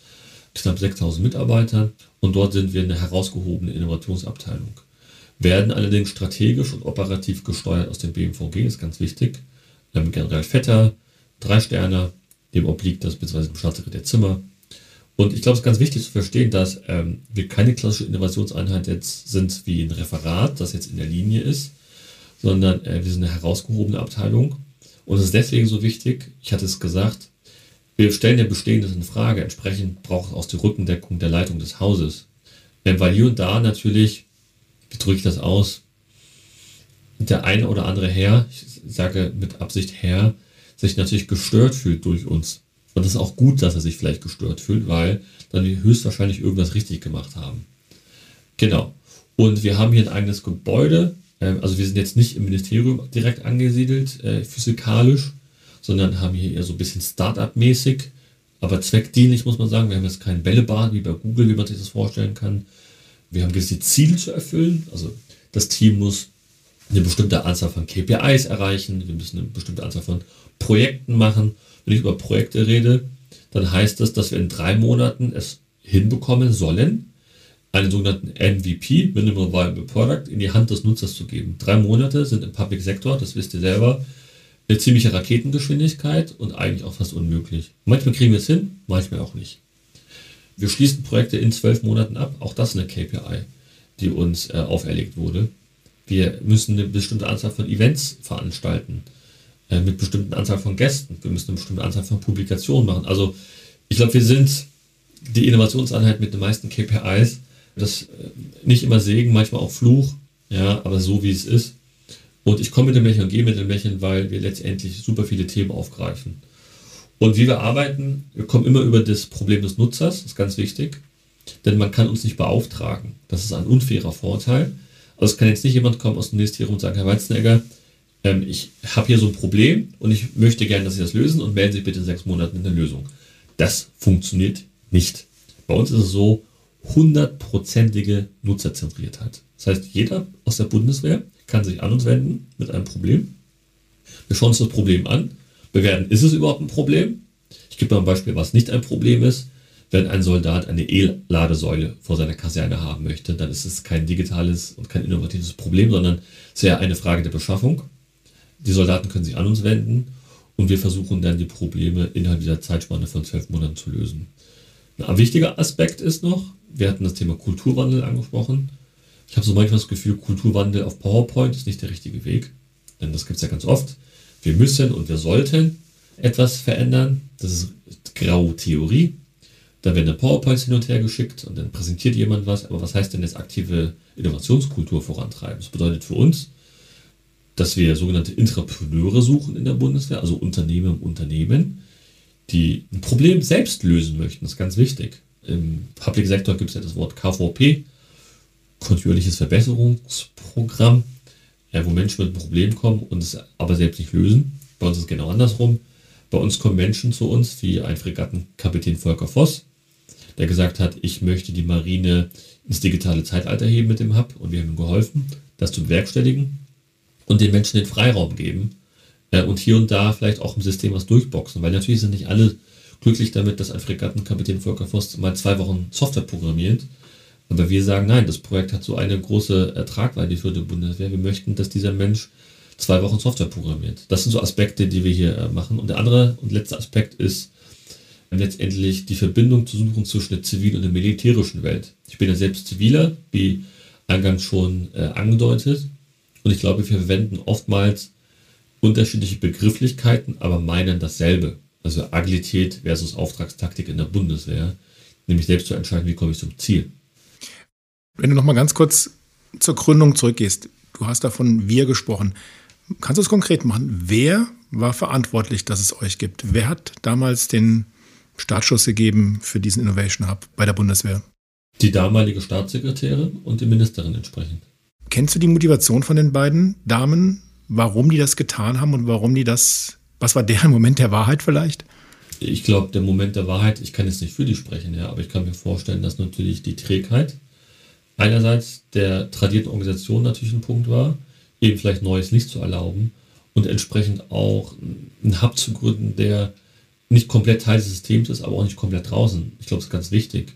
Speaker 4: knapp 6000 Mitarbeitern. Und dort sind wir eine herausgehobene Innovationsabteilung. Werden allerdings strategisch und operativ gesteuert aus dem BMVG, ist ganz wichtig. General Vetter, drei Sterne, dem obliegt das bzw. dem Staatssekretär Zimmer. Und ich glaube, es ist ganz wichtig zu verstehen, dass ähm, wir keine klassische Innovationseinheit jetzt sind wie ein Referat, das jetzt in der Linie ist, sondern äh, wir sind eine herausgehobene Abteilung. Und es ist deswegen so wichtig, ich hatte es gesagt, wir stellen ja Bestehendes in Frage. Entsprechend braucht es auch die Rückendeckung der Leitung des Hauses. Weil hier und da natürlich, wie drücke ich das aus, der eine oder andere Herr, ich sage mit Absicht Herr, sich natürlich gestört fühlt durch uns. Und es ist auch gut, dass er sich vielleicht gestört fühlt, weil dann wir höchstwahrscheinlich irgendwas richtig gemacht haben. Genau. Und wir haben hier ein eigenes Gebäude. Ähm, also wir sind jetzt nicht im Ministerium direkt angesiedelt, äh, physikalisch, sondern haben hier eher so ein bisschen Start-up-mäßig, aber zweckdienlich muss man sagen. Wir haben jetzt keinen Bällebad wie bei Google, wie man sich das vorstellen kann. Wir haben gewisse Ziele zu erfüllen. Also das Team muss eine bestimmte Anzahl von KPIs erreichen. Wir müssen eine bestimmte Anzahl von Projekten machen. Wenn ich über Projekte rede, dann heißt das, dass wir in drei Monaten es hinbekommen sollen, einen sogenannten MVP, Minimal Viable Product, in die Hand des Nutzers zu geben. Drei Monate sind im Public Sector, das wisst ihr selber, eine ziemliche Raketengeschwindigkeit und eigentlich auch fast unmöglich. Manchmal kriegen wir es hin, manchmal auch nicht. Wir schließen Projekte in zwölf Monaten ab, auch das ist eine KPI, die uns äh, auferlegt wurde. Wir müssen eine bestimmte Anzahl von Events veranstalten, äh, mit bestimmten Anzahl von Gästen. Wir müssen eine bestimmte Anzahl von Publikationen machen. Also ich glaube, wir sind die Innovationseinheit mit den meisten KPIs. Das äh, nicht immer Segen, manchmal auch Fluch, ja, aber so wie es ist. Und ich komme mit dem Lächeln und gehe mit dem Lächeln, weil wir letztendlich super viele Themen aufgreifen. Und wie wir arbeiten, wir kommen immer über das Problem des Nutzers, das ist ganz wichtig. Denn man kann uns nicht beauftragen. Das ist ein unfairer Vorteil. Also es kann jetzt nicht jemand kommen aus dem Ministerium und sagen, Herr Weizenegger, ähm, ich habe hier so ein Problem und ich möchte gerne, dass Sie das lösen und melden Sie bitte in sechs Monaten eine Lösung. Das funktioniert nicht. Bei uns ist es so, hundertprozentige Nutzerzentriertheit. Das heißt, jeder aus der Bundeswehr kann sich an uns wenden mit einem Problem. Wir schauen uns das Problem an, bewerten, ist es überhaupt ein Problem? Ich gebe mal ein Beispiel, was nicht ein Problem ist wenn ein Soldat eine E-Ladesäule vor seiner Kaserne haben möchte, dann ist es kein digitales und kein innovatives Problem, sondern sehr eine Frage der Beschaffung. Die Soldaten können sich an uns wenden und wir versuchen dann die Probleme innerhalb dieser Zeitspanne von zwölf Monaten zu lösen. Ein wichtiger Aspekt ist noch, wir hatten das Thema Kulturwandel angesprochen. Ich habe so manchmal das Gefühl, Kulturwandel auf PowerPoint ist nicht der richtige Weg, denn das gibt es ja ganz oft. Wir müssen und wir sollten etwas verändern. Das ist graue Theorie. Da werden PowerPoints hin und her geschickt und dann präsentiert jemand was. Aber was heißt denn jetzt aktive Innovationskultur vorantreiben? Das bedeutet für uns, dass wir sogenannte Intrapreneure suchen in der Bundeswehr, also Unternehmen im Unternehmen, die ein Problem selbst lösen möchten. Das ist ganz wichtig. Im Public Sector gibt es ja das Wort KVP, kontinuierliches Verbesserungsprogramm, ja, wo Menschen mit einem Problem kommen und es aber selbst nicht lösen. Bei uns ist es genau andersrum. Bei uns kommen Menschen zu uns, wie ein Fregattenkapitän Volker Voss, der gesagt hat, ich möchte die Marine ins digitale Zeitalter heben mit dem Hub und wir haben ihm geholfen, das zu bewerkstelligen und den Menschen den Freiraum geben äh, und hier und da vielleicht auch im System was durchboxen, weil natürlich sind nicht alle glücklich damit, dass ein Fregattenkapitän Volker Voss mal zwei Wochen Software programmiert. Aber wir sagen, nein, das Projekt hat so eine große Ertragweite für die Bundeswehr. Wir möchten, dass dieser Mensch zwei Wochen Software programmiert. Das sind so Aspekte, die wir hier äh, machen. Und der andere und letzte Aspekt ist, letztendlich die Verbindung zu suchen zwischen der zivilen und der militärischen Welt. Ich bin ja selbst Ziviler, wie eingangs schon äh, angedeutet. Und ich glaube, wir verwenden oftmals unterschiedliche Begrifflichkeiten, aber meinen dasselbe. Also Agilität versus Auftragstaktik in der Bundeswehr, nämlich selbst zu entscheiden, wie komme ich zum Ziel.
Speaker 2: Wenn du nochmal ganz kurz zur Gründung zurückgehst, du hast davon wir gesprochen. Kannst du es konkret machen? Wer war verantwortlich, dass es euch gibt? Wer hat damals den Startschuss gegeben für diesen Innovation Hub bei der Bundeswehr?
Speaker 4: Die damalige Staatssekretärin und die Ministerin entsprechend.
Speaker 2: Kennst du die Motivation von den beiden Damen, warum die das getan haben und warum die das, was war deren <laughs> Moment der Wahrheit vielleicht?
Speaker 4: Ich glaube, der Moment der Wahrheit, ich kann jetzt nicht für die sprechen, ja, aber ich kann mir vorstellen, dass natürlich die Trägheit einerseits der tradierten Organisation natürlich ein Punkt war, eben vielleicht Neues nicht zu erlauben und entsprechend auch einen Hub zu gründen, der nicht komplett Teil des Systems ist, aber auch nicht komplett draußen. Ich glaube, das ist ganz wichtig.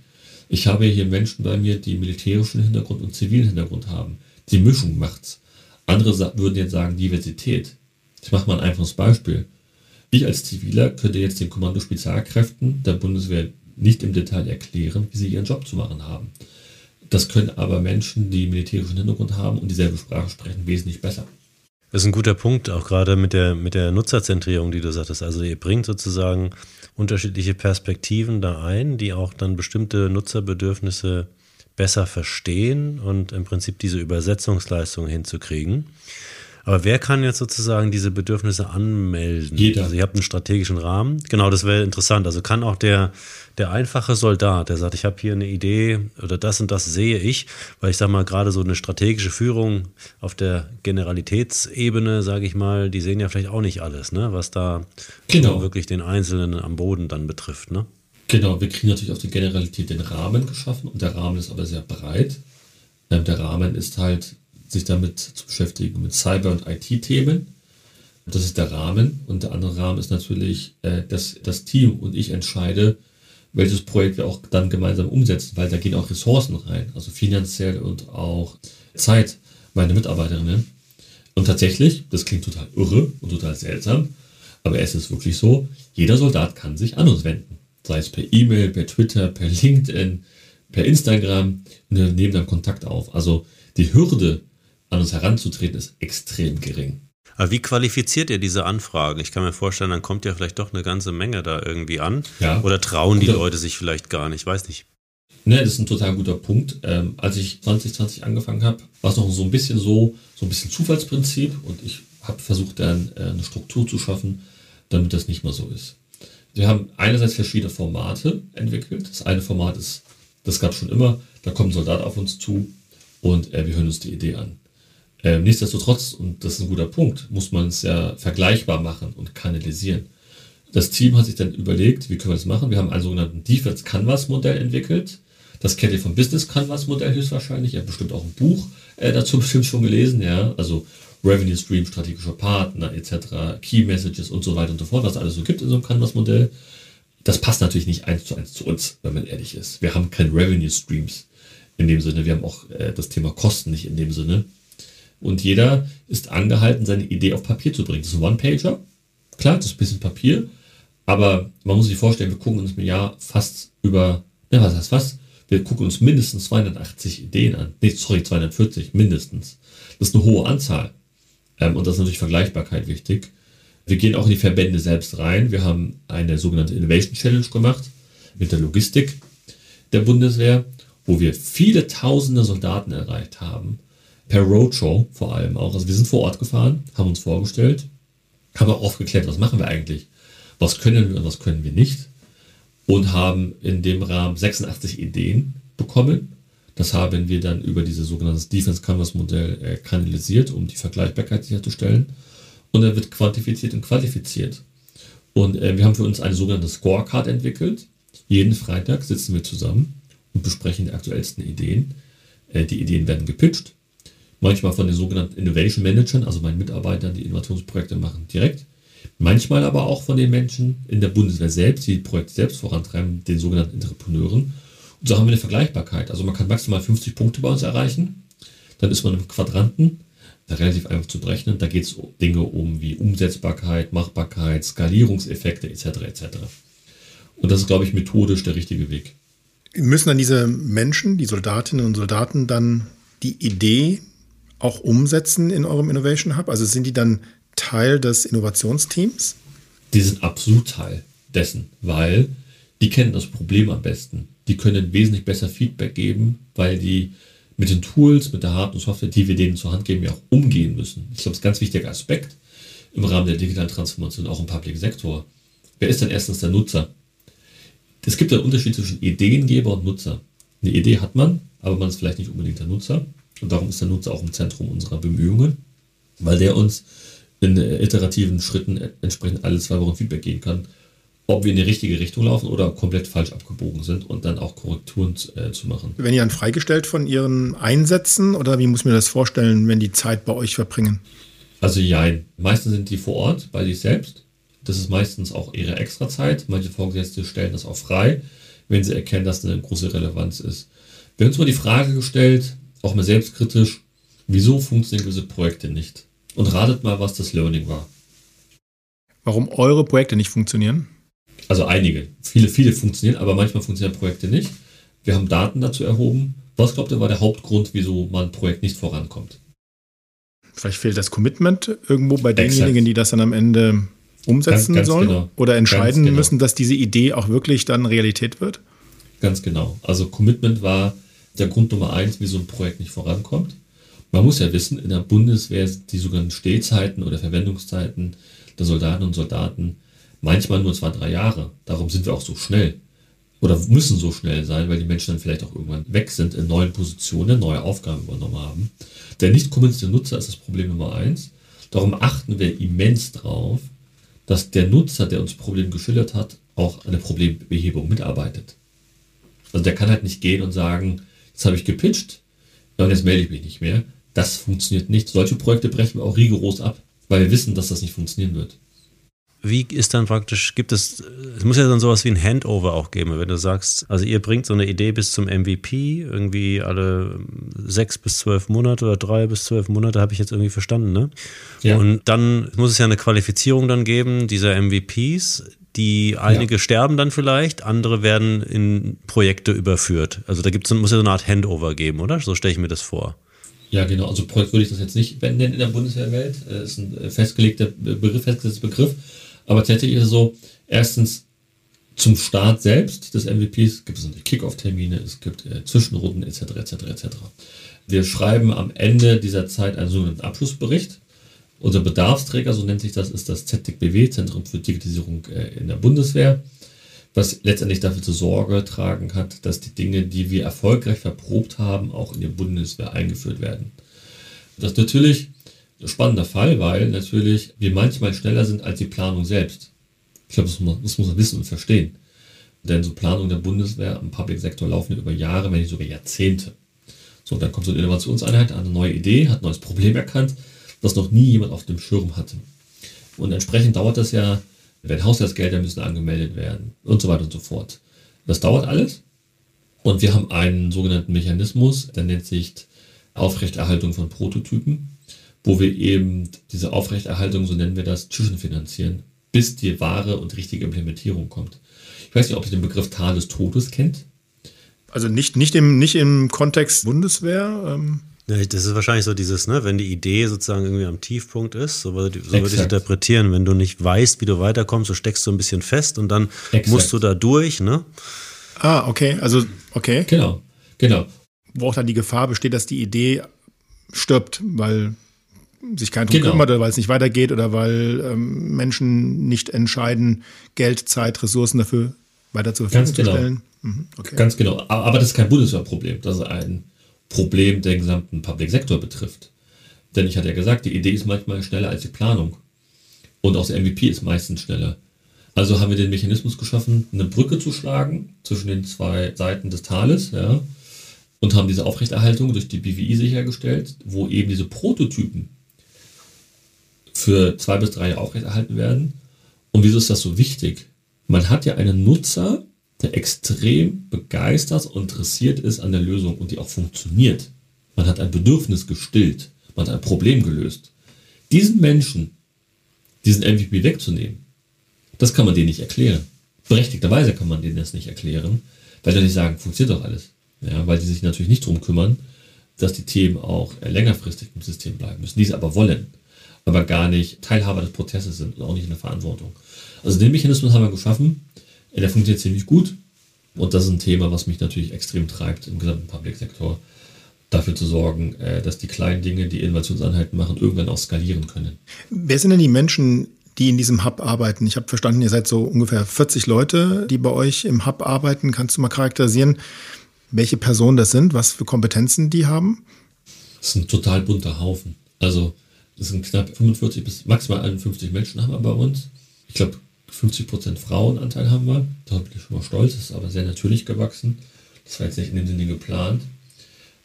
Speaker 4: Ich habe hier Menschen bei mir, die militärischen Hintergrund und zivilen Hintergrund haben. Die Mischung macht's. Andere würden jetzt sagen Diversität. Ich mache mal ein einfaches Beispiel. Ich als Ziviler könnte jetzt den Kommando Spezialkräften der Bundeswehr nicht im Detail erklären, wie sie ihren Job zu machen haben. Das können aber Menschen, die militärischen Hintergrund haben und dieselbe Sprache sprechen, wesentlich besser.
Speaker 3: Das ist ein guter Punkt, auch gerade mit der, mit der Nutzerzentrierung, die du sagtest. Also ihr bringt sozusagen unterschiedliche Perspektiven da ein, die auch dann bestimmte Nutzerbedürfnisse besser verstehen und im Prinzip diese Übersetzungsleistung hinzukriegen. Aber wer kann jetzt sozusagen diese Bedürfnisse anmelden?
Speaker 4: Jeder.
Speaker 3: Also ihr habt einen strategischen Rahmen. Genau, das wäre interessant. Also kann auch der, der einfache Soldat, der sagt, ich habe hier eine Idee oder das und das sehe ich, weil ich sage mal, gerade so eine strategische Führung auf der Generalitätsebene, sage ich mal, die sehen ja vielleicht auch nicht alles, ne? was da
Speaker 4: Genau.
Speaker 3: wirklich den Einzelnen am Boden dann betrifft. Ne?
Speaker 4: Genau, wir kriegen natürlich auf die Generalität den Rahmen geschaffen und der Rahmen ist aber sehr breit. Ähm, der Rahmen ist halt, sich damit zu beschäftigen mit Cyber- und IT-Themen. Das ist der Rahmen und der andere Rahmen ist natürlich äh, das, das Team und ich entscheide, welches Projekt wir auch dann gemeinsam umsetzen, weil da gehen auch Ressourcen rein, also finanziell und auch Zeit, meine Mitarbeiterinnen. Und tatsächlich, das klingt total irre und total seltsam, aber es ist wirklich so, jeder Soldat kann sich an uns wenden. Sei es per E-Mail, per Twitter, per LinkedIn, per Instagram und wir nehmen dann Kontakt auf. Also die Hürde, an uns heranzutreten, ist extrem gering.
Speaker 3: Aber wie qualifiziert ihr diese Anfragen? Ich kann mir vorstellen, dann kommt ja vielleicht doch eine ganze Menge da irgendwie an.
Speaker 4: Ja.
Speaker 3: Oder trauen die Leute sich vielleicht gar nicht? Weiß nicht.
Speaker 4: Ne, das ist ein total guter Punkt. Ähm, als ich 2020 angefangen habe, war es noch so ein bisschen so, so ein bisschen Zufallsprinzip und ich habe versucht, dann äh, eine Struktur zu schaffen, damit das nicht mehr so ist. Wir haben einerseits verschiedene Formate entwickelt. Das eine Format ist, das gab es schon immer, da kommt ein Soldat auf uns zu und äh, wir hören uns die Idee an. Ähm, nichtsdestotrotz, und das ist ein guter Punkt, muss man es ja vergleichbar machen und kanalisieren. Das Team hat sich dann überlegt, wie können wir das machen? Wir haben einen sogenannten Defense Canvas Modell entwickelt. Das kennt ihr vom Business Canvas Modell höchstwahrscheinlich. Ihr habt bestimmt auch ein Buch äh, dazu bestimmt schon gelesen, ja. Also Revenue Stream, strategischer Partner etc., Key Messages und so weiter und so fort, was es alles so gibt in so einem Canvas Modell. Das passt natürlich nicht eins zu eins zu uns, wenn man ehrlich ist. Wir haben keine Revenue Streams in dem Sinne. Wir haben auch äh, das Thema Kosten nicht in dem Sinne. Und jeder ist angehalten, seine Idee auf Papier zu bringen. Das ist ein One-Pager. Klar, das ist ein bisschen Papier. Aber man muss sich vorstellen, wir gucken uns im Jahr fast über, ne, was heißt fast? Wir gucken uns mindestens 280 Ideen an. Nee, sorry, 240, mindestens. Das ist eine hohe Anzahl. Ähm, und das ist natürlich Vergleichbarkeit wichtig. Wir gehen auch in die Verbände selbst rein. Wir haben eine sogenannte Innovation Challenge gemacht mit der Logistik der Bundeswehr, wo wir viele tausende Soldaten erreicht haben. Per Roadshow vor allem auch. Also wir sind vor Ort gefahren, haben uns vorgestellt, haben auch aufgeklärt, was machen wir eigentlich, was können wir und was können wir nicht. Und haben in dem Rahmen 86 Ideen bekommen. Das haben wir dann über dieses sogenannte Defense Canvas Modell äh, kanalisiert, um die Vergleichbarkeit sicherzustellen. Und dann wird quantifiziert und qualifiziert. Und äh, wir haben für uns eine sogenannte Scorecard entwickelt. Jeden Freitag sitzen wir zusammen und besprechen die aktuellsten Ideen. Äh, die Ideen werden gepitcht. Manchmal von den sogenannten Innovation Managern, also meinen Mitarbeitern, die Innovationsprojekte machen, direkt. Manchmal aber auch von den Menschen in der Bundeswehr selbst, die die Projekte selbst vorantreiben, den sogenannten Entrepreneuren. So haben wir eine Vergleichbarkeit. Also man kann maximal 50 Punkte bei uns erreichen. Dann ist man im Quadranten, da relativ einfach zu berechnen. Da geht es um Dinge um wie Umsetzbarkeit, Machbarkeit, Skalierungseffekte etc. etc. Und das ist, glaube ich, methodisch der richtige Weg.
Speaker 2: Müssen dann diese Menschen, die Soldatinnen und Soldaten, dann die Idee auch umsetzen in eurem Innovation Hub? Also sind die dann Teil des Innovationsteams?
Speaker 4: die sind absolut Teil dessen, weil die kennen das Problem am besten. Die können wesentlich besser Feedback geben, weil die mit den Tools, mit der Hard- und Software, die wir denen zur Hand geben, ja auch umgehen müssen. Ich glaube, das ist ein ganz wichtiger Aspekt im Rahmen der digitalen Transformation, auch im Public Sektor. Wer ist denn erstens der Nutzer? Es gibt einen Unterschied zwischen Ideengeber und Nutzer. Eine Idee hat man, aber man ist vielleicht nicht unbedingt der Nutzer. Und darum ist der Nutzer auch im Zentrum unserer Bemühungen, weil der uns in iterativen Schritten entsprechend alle zwei Wochen Feedback geben kann, ob wir in die richtige Richtung laufen oder komplett falsch abgebogen sind und dann auch Korrekturen äh, zu machen.
Speaker 2: Werden die dann freigestellt von ihren Einsätzen oder wie muss ich mir das vorstellen, wenn die Zeit bei euch verbringen?
Speaker 4: Also jein. Meistens sind die vor Ort bei sich selbst. Das ist meistens auch ihre Extrazeit. Manche Vorgesetzte stellen das auch frei, wenn sie erkennen, dass eine große Relevanz ist. Wir haben uns mal die Frage gestellt, auch mal selbstkritisch, wieso funktionieren diese Projekte nicht? Und ratet mal, was das Learning war.
Speaker 2: Warum eure Projekte nicht funktionieren?
Speaker 4: Also einige. Viele, viele funktionieren, aber manchmal funktionieren Projekte nicht. Wir haben Daten dazu erhoben. Was glaubt ihr war der Hauptgrund, wieso man ein Projekt nicht vorankommt?
Speaker 2: Vielleicht fehlt das Commitment irgendwo bei denjenigen, Exakt. die das dann am Ende umsetzen ganz, ganz sollen genau. oder entscheiden genau. müssen, dass diese Idee auch wirklich dann Realität wird?
Speaker 4: Ganz genau. Also Commitment war der Grund Nummer eins, wie so ein Projekt nicht vorankommt. Man muss ja wissen, in der Bundeswehr die sogenannten Stehzeiten oder Verwendungszeiten der Soldaten und Soldaten manchmal nur zwei, drei Jahre. Darum sind wir auch so schnell oder müssen so schnell sein, weil die Menschen dann vielleicht auch irgendwann weg sind, in neuen Positionen, neue Aufgaben übernommen haben. Der nicht kommunizierte Nutzer ist das Problem Nummer eins. Darum achten wir immens drauf, dass der Nutzer, der uns Problem geschildert hat, auch an der Problembehebung mitarbeitet. Also der kann halt nicht gehen und sagen, jetzt habe ich gepitcht und jetzt melde ich mich nicht mehr. Das funktioniert nicht. Solche Projekte brechen wir auch rigoros ab, weil wir wissen, dass das nicht funktionieren wird
Speaker 3: wie ist dann praktisch, gibt es, es muss ja dann sowas wie ein Handover auch geben, wenn du sagst, also ihr bringt so eine Idee bis zum MVP, irgendwie alle sechs bis zwölf Monate oder drei bis zwölf Monate, habe ich jetzt irgendwie verstanden, ne? Ja. Und dann muss es ja eine Qualifizierung dann geben, dieser MVPs, die einige ja. sterben dann vielleicht, andere werden in Projekte überführt. Also da gibt's, muss ja so eine Art Handover geben, oder? So stelle ich mir das vor.
Speaker 4: Ja, genau. Also Projekt würde ich das jetzt nicht nennen in der Bundeswehrwelt. Das ist ein festgelegter Begriff, festgesetzter Begriff. Aber tatsächlich ist es so, erstens zum Start selbst des MVPs gibt es natürlich Kickoff-Termine, es gibt äh, Zwischenrunden etc. etc. etc. Wir schreiben am Ende dieser Zeit einen sogenannten Abschlussbericht. Unser Bedarfsträger, so nennt sich das, ist das ZDBW, Zentrum für Digitalisierung äh, in der Bundeswehr, was letztendlich dafür zur Sorge tragen hat, dass die Dinge, die wir erfolgreich verprobt haben, auch in die Bundeswehr eingeführt werden. Das natürlich spannender Fall, weil natürlich wir manchmal schneller sind als die Planung selbst. Ich glaube, das, das muss man wissen und verstehen. Denn so Planungen der Bundeswehr im Public Sektor laufen über Jahre, wenn nicht sogar Jahrzehnte. So, dann kommt so eine Innovationseinheit, eine neue Idee, hat ein neues Problem erkannt, das noch nie jemand auf dem Schirm hatte. Und entsprechend dauert das ja, wenn Haushaltsgelder müssen angemeldet werden und so weiter und so fort. Das dauert alles. Und wir haben einen sogenannten Mechanismus, der nennt sich Aufrechterhaltung von Prototypen wo wir eben diese Aufrechterhaltung, so nennen wir das, zwischenfinanzieren, bis die wahre und richtige Implementierung kommt. Ich weiß nicht, ob ihr den Begriff Tal des Todes kennt.
Speaker 2: Also nicht, nicht, im, nicht im Kontext Bundeswehr. Ähm.
Speaker 3: Ja, das ist wahrscheinlich so dieses, ne, wenn die Idee sozusagen irgendwie am Tiefpunkt ist, so würde, so würde ich interpretieren, wenn du nicht weißt, wie du weiterkommst, so steckst du ein bisschen fest und dann Exakt. musst du da durch, ne?
Speaker 2: Ah, okay, also, okay.
Speaker 4: Genau, genau.
Speaker 2: Wo auch dann die Gefahr besteht, dass die Idee stirbt, weil sich kein drum genau. kümmert oder weil es nicht weitergeht oder weil ähm, Menschen nicht entscheiden, Geld, Zeit, Ressourcen dafür weiter zur Verfügung
Speaker 4: Ganz genau.
Speaker 2: zu stellen.
Speaker 4: Mhm, okay. Ganz genau. Aber das ist kein Bundeswehrproblem. Das ist ein Problem, der gesamten Public Sektor betrifft. Denn ich hatte ja gesagt, die Idee ist manchmal schneller als die Planung. Und auch der MVP ist meistens schneller. Also haben wir den Mechanismus geschaffen, eine Brücke zu schlagen zwischen den zwei Seiten des Tales, ja, und haben diese Aufrechterhaltung durch die BWI sichergestellt, wo eben diese Prototypen für zwei bis drei Jahre aufrechterhalten werden. Und wieso ist das so wichtig? Man hat ja einen Nutzer, der extrem begeistert und interessiert ist an der Lösung und die auch funktioniert. Man hat ein Bedürfnis gestillt, man hat ein Problem gelöst. Diesen Menschen, diesen MVP wegzunehmen, das kann man denen nicht erklären. Berechtigterweise kann man denen das nicht erklären, weil die nicht sagen, funktioniert doch alles. Ja, weil die sich natürlich nicht darum kümmern, dass die Themen auch längerfristig im System bleiben müssen, die es aber wollen aber gar nicht Teilhaber des Prozesses sind und auch nicht in der Verantwortung. Also den Mechanismus haben wir geschaffen. Der funktioniert ziemlich gut. Und das ist ein Thema, was mich natürlich extrem treibt im gesamten Public-Sektor, dafür zu sorgen, äh, dass die kleinen Dinge, die Innovationseinheiten machen, irgendwann auch skalieren können.
Speaker 2: Wer sind denn die Menschen, die in diesem Hub arbeiten? Ich habe verstanden, ihr seid so ungefähr 40 Leute, die bei euch im Hub arbeiten. Kannst du mal charakterisieren, welche Personen das sind, was für Kompetenzen die haben?
Speaker 4: Das ist ein total bunter Haufen. Also das sind knapp 45 bis maximal 51 Menschen haben wir bei uns. Ich glaube, 50% Frauenanteil haben wir. Da bin ich schon mal stolz. Das ist aber sehr natürlich gewachsen. Das war jetzt nicht in dem Sinne geplant.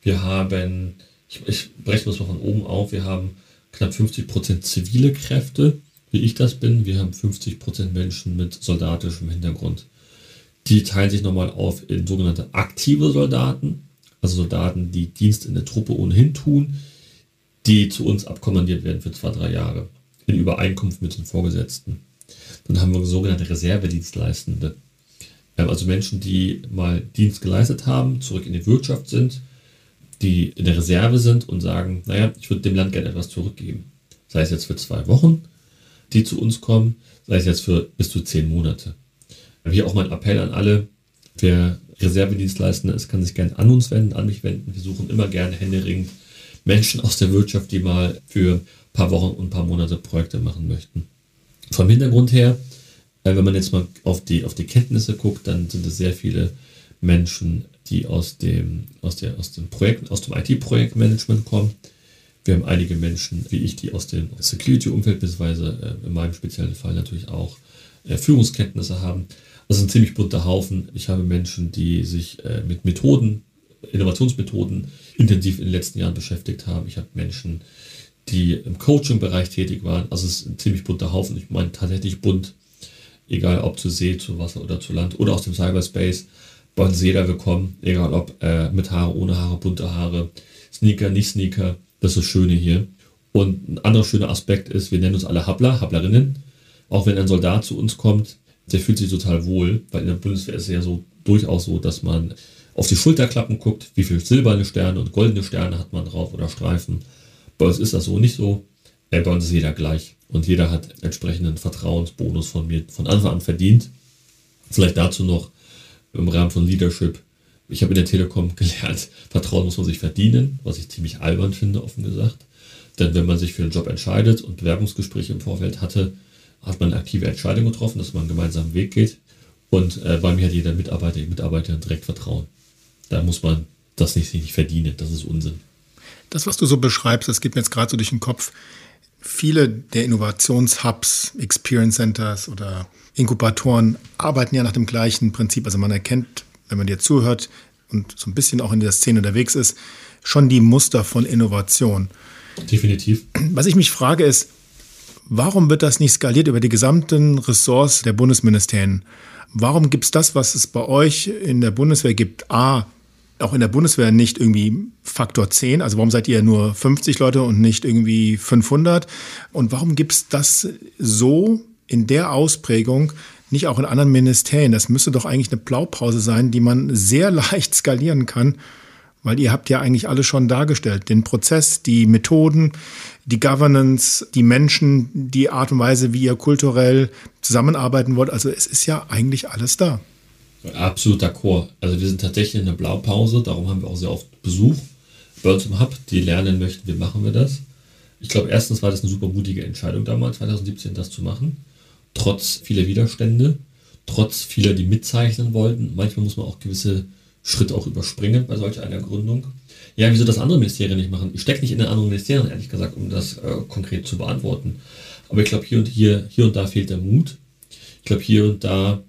Speaker 4: Wir haben, ich, ich breche das mal von oben auf, wir haben knapp 50% zivile Kräfte, wie ich das bin. Wir haben 50% Menschen mit soldatischem Hintergrund. Die teilen sich nochmal auf in sogenannte aktive Soldaten, also Soldaten, die Dienst in der Truppe ohnehin tun, die zu uns abkommandiert werden für zwei, drei Jahre in Übereinkunft mit den Vorgesetzten. Dann haben wir sogenannte Reservedienstleistende. Also Menschen, die mal Dienst geleistet haben, zurück in die Wirtschaft sind, die in der Reserve sind und sagen, naja, ich würde dem Land gerne etwas zurückgeben. Sei es jetzt für zwei Wochen, die zu uns kommen, sei es jetzt für bis zu zehn Monate. Hier auch mein Appell an alle, wer Reservedienstleistende ist, kann sich gerne an uns wenden, an mich wenden. Wir suchen immer gerne händeringend Menschen aus der Wirtschaft, die mal für ein paar Wochen und ein paar Monate Projekte machen möchten. Vom Hintergrund her, äh, wenn man jetzt mal auf die, auf die Kenntnisse guckt, dann sind es sehr viele Menschen, die aus dem, aus der, aus dem Projekt, aus dem IT-Projektmanagement kommen. Wir haben einige Menschen, wie ich, die aus dem Security-Umfeld, beziehungsweise äh, in meinem speziellen Fall natürlich auch äh, Führungskenntnisse haben. Das ist ein ziemlich bunter Haufen. Ich habe Menschen, die sich mit Methoden, Innovationsmethoden intensiv in den letzten Jahren beschäftigt haben. Ich habe Menschen, die im Coaching-Bereich tätig waren. Also es ist ein ziemlich bunter Haufen. Ich meine tatsächlich bunt, egal ob zu See, zu Wasser oder zu Land oder aus dem Cyberspace. Bei uns jeder willkommen, egal ob äh, mit Haare, ohne Haare, bunte Haare, Sneaker, nicht Sneaker. Das ist das Schöne hier. Und ein anderer schöner Aspekt ist, wir nennen uns alle Habler, Hablerinnen. Auch wenn ein Soldat zu uns kommt, der fühlt sich total wohl, weil in der Bundeswehr ist es ja so durchaus so, dass man auf die Schulterklappen guckt, wie viele silberne Sterne und goldene Sterne hat man drauf oder Streifen. Bei uns ist das so nicht so. Äh, bei uns ist jeder gleich und jeder hat entsprechenden Vertrauensbonus von mir von Anfang an verdient. Vielleicht dazu noch im Rahmen von Leadership. Ich habe in der Telekom <laughs> gelernt, Vertrauen muss man sich verdienen, was ich ziemlich albern finde, offen gesagt. Denn wenn man sich für einen Job entscheidet und Bewerbungsgespräche im Vorfeld hatte, hat man eine aktive Entscheidung getroffen, dass man einen gemeinsamen Weg geht. Und äh, bei mir hat jeder Mitarbeiter, die Mitarbeiterin direkt Vertrauen. Da muss man das nicht, nicht verdienen. Das ist Unsinn.
Speaker 2: Das, was du so beschreibst, das geht mir jetzt gerade so durch den Kopf. Viele der Innovationshubs, Experience Centers oder Inkubatoren arbeiten ja nach dem gleichen Prinzip. Also man erkennt, wenn man dir zuhört und so ein bisschen auch in der Szene unterwegs ist, schon die Muster von Innovation.
Speaker 4: Definitiv.
Speaker 2: Was ich mich frage ist, Warum wird das nicht skaliert über die gesamten Ressorts der Bundesministerien? Warum gibt es das, was es bei euch in der Bundeswehr gibt, A, auch in der Bundeswehr nicht irgendwie Faktor 10? Also warum seid ihr nur 50 Leute und nicht irgendwie 500? Und warum gibt es das so in der Ausprägung nicht auch in anderen Ministerien? Das müsste doch eigentlich eine Blaupause sein, die man sehr <laughs> leicht skalieren kann weil ihr habt ja eigentlich alles schon dargestellt. Den Prozess, die Methoden, die Governance, die Menschen, die Art und Weise, wie ihr kulturell zusammenarbeiten wollt. Also es ist ja eigentlich alles da.
Speaker 4: Absolut d'accord. Also wir sind tatsächlich in der Blaupause, darum haben wir auch sehr oft Besuch bei uns im Hub, die lernen möchten, wie machen wir das. Ich glaube, erstens war das eine super mutige Entscheidung damals, 2017, das zu machen. Trotz vieler Widerstände, trotz vieler, die mitzeichnen wollten. Manchmal muss man auch gewisse Schritt auch überspringen bei solch einer Gründung. Ja, wieso das andere Ministerien nicht machen? Ich stecke nicht in den anderen Ministerien, ehrlich gesagt, um das äh, konkret zu beantworten. Aber ich glaube, hier und hier, hier und da fehlt der Mut. Ich glaube, hier und da